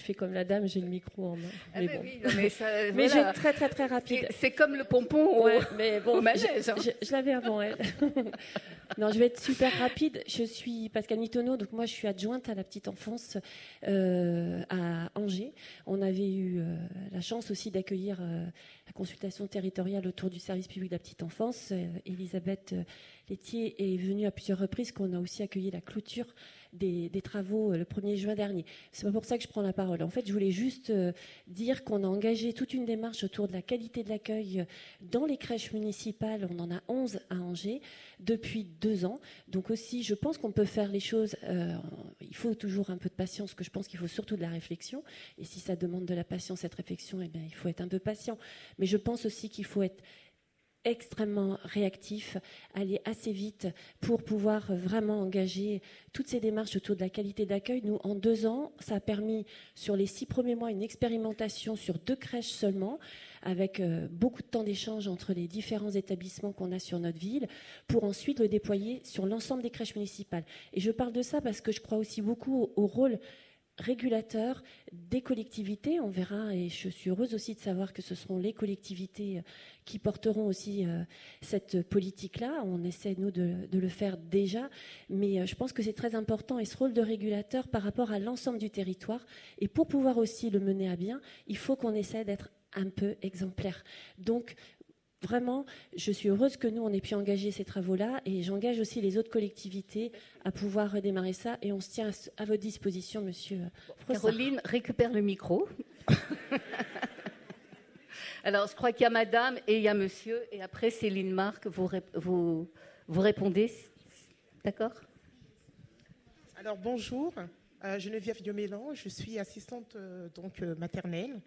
N: Je fais comme la dame, j'ai le micro en main.
A: Ah
N: mais bon.
A: oui, non, mais ça, [laughs]
N: Mais
A: voilà.
N: j'ai très très très rapide.
A: C'est- comme le pompon au,
N: mais bon,
A: au hein.
N: je- je l'avais avant elle. [laughs] non, je vais être super rapide. Je suis Pascal Mitonneau, donc moi je suis adjointe à la petite enfance euh, à Angers. On avait eu euh, la chance aussi d'accueillir euh, la consultation territoriale autour du service public de la petite enfance. Elisabeth Laitier est venue à plusieurs reprises, qu'on a aussi accueilli la clôture des, travaux euh, le 1er juin dernier. C'est pas pour ça que je prends la parole. En fait, je voulais juste euh, dire qu'on a engagé toute une démarche autour de la qualité de l'accueil euh, dans les crèches municipales. On en a 11 à Angers depuis deux ans. Donc aussi, je pense qu'on peut faire les choses. il faut toujours un peu de patience, que je pense qu'il faut surtout de la réflexion. Et si ça demande de la patience, cette réflexion, eh bien, il faut être un peu patient. Mais je pense aussi qu'il faut être extrêmement réactif, aller assez vite pour pouvoir vraiment engager toutes ces démarches autour de la qualité d'accueil. Nous, en deux ans, ça a permis sur les six premiers mois une expérimentation sur deux crèches seulement, avec euh, beaucoup de temps d'échange entre les différents établissements qu'on a sur notre ville, pour ensuite le déployer sur l'ensemble des crèches municipales. Et je parle de ça parce que je crois aussi beaucoup au, au rôle régulateur des collectivités. On verra, et je suis heureuse aussi de savoir que ce seront les collectivités euh, qui porteront aussi euh, cette politique-là. On essaie, nous, de, de le faire déjà, mais euh, je pense que c'est très important, et ce rôle de régulateur par rapport à l'ensemble du territoire. Et pour pouvoir aussi le mener à bien, il faut qu'on essaie d'être un peu exemplaire. Donc, Vraiment, je suis heureuse que nous, on ait pu engager ces travaux-là et j'engage aussi les autres collectivités à pouvoir redémarrer ça et on se tient à, à votre disposition, monsieur Frossard.
A: Caroline récupère le micro. [laughs] Alors, je crois qu'il y a madame et il y a monsieur, et après Céline Marc, vous, vous, vous répondez. D'accord?
O: Alors bonjour, euh, Geneviève Diomélan, je suis assistante euh, donc euh, maternelle.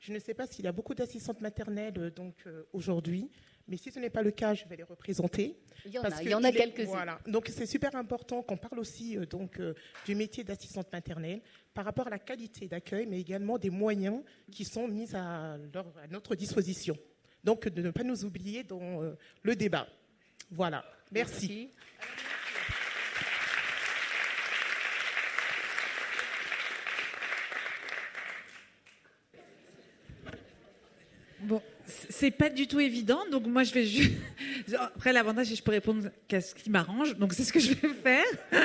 O: Je ne sais pas s'il y a beaucoup d'assistantes maternelles euh, donc euh, aujourd'hui, mais si ce n'est pas le cas, je vais les représenter.
A: Il y en
O: Parce
A: a, il y en a quelques-unes.
O: Voilà. Donc c'est super important qu'on parle aussi euh, donc euh, du métier d'assistante maternelle par rapport à la qualité d'accueil, mais également des moyens qui sont mis à, leur- à notre disposition. Donc de ne pas nous oublier dans le débat. Voilà. Merci.
E: Bon, c'est pas du tout évident, donc moi je vais juste. [laughs] Après, l'avantage, c'est que je peux répondre qu'à ce qui m'arrange, donc c'est ce que je vais faire. [laughs]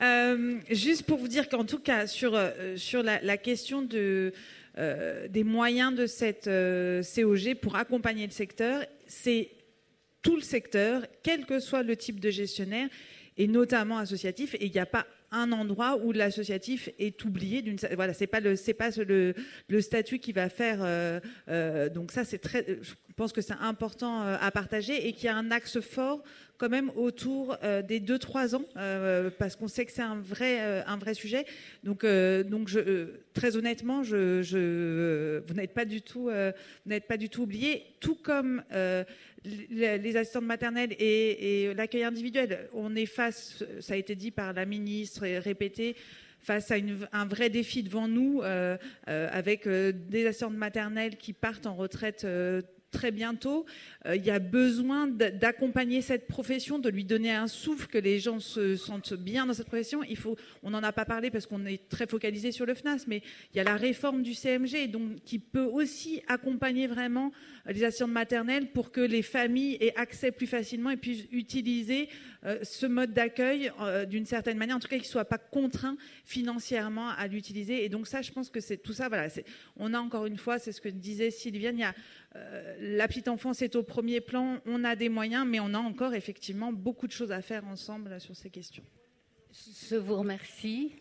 E: Euh, juste pour vous dire qu'en tout cas, sur, euh, sur la, question euh, des moyens de cette COG pour accompagner le secteur, c'est tout le secteur, quel que soit le type de gestionnaire, et notamment associatif, et il n'y a pas un endroit où l'associatif est oublié d'une voilà c'est pas le c'est pas le, statut qui va faire euh, euh, donc ça c'est très je pense que c'est important euh, à partager et qu'il y a un axe fort quand même autour des 2-3 ans parce qu'on sait que c'est un vrai un vrai sujet. Donc donc très honnêtement vous n'êtes pas du tout vous n'êtes pas du tout oublié tout comme les assistantes maternelles et, l'accueil individuel. On est face, ça a été dit par la ministre et répété, face à un vrai défi devant nous, euh, euh, avec euh, des assistantes maternelles qui partent en retraite. Très bientôt, Euh, il y a besoin d'accompagner cette profession, de lui donner un souffle, que les gens se sentent bien dans cette profession. Il faut, on n'en a pas parlé parce qu'on est très focalisé sur le FNAS, mais il y a la réforme du CMG, donc qui peut aussi accompagner vraiment les assistantes maternelles pour que les familles aient accès plus facilement et puissent utiliser euh, ce mode d'accueil euh, d'une certaine manière, en tout cas qu'ils ne soient pas contraints financièrement à l'utiliser. Et donc ça, je pense que c'est tout ça. Voilà, on a encore une fois, c'est ce que disait Sylviane, il y a, la petite enfance est au premier plan, on a des moyens, mais on a encore effectivement beaucoup de choses à faire ensemble sur ces questions.
A: Je vous remercie.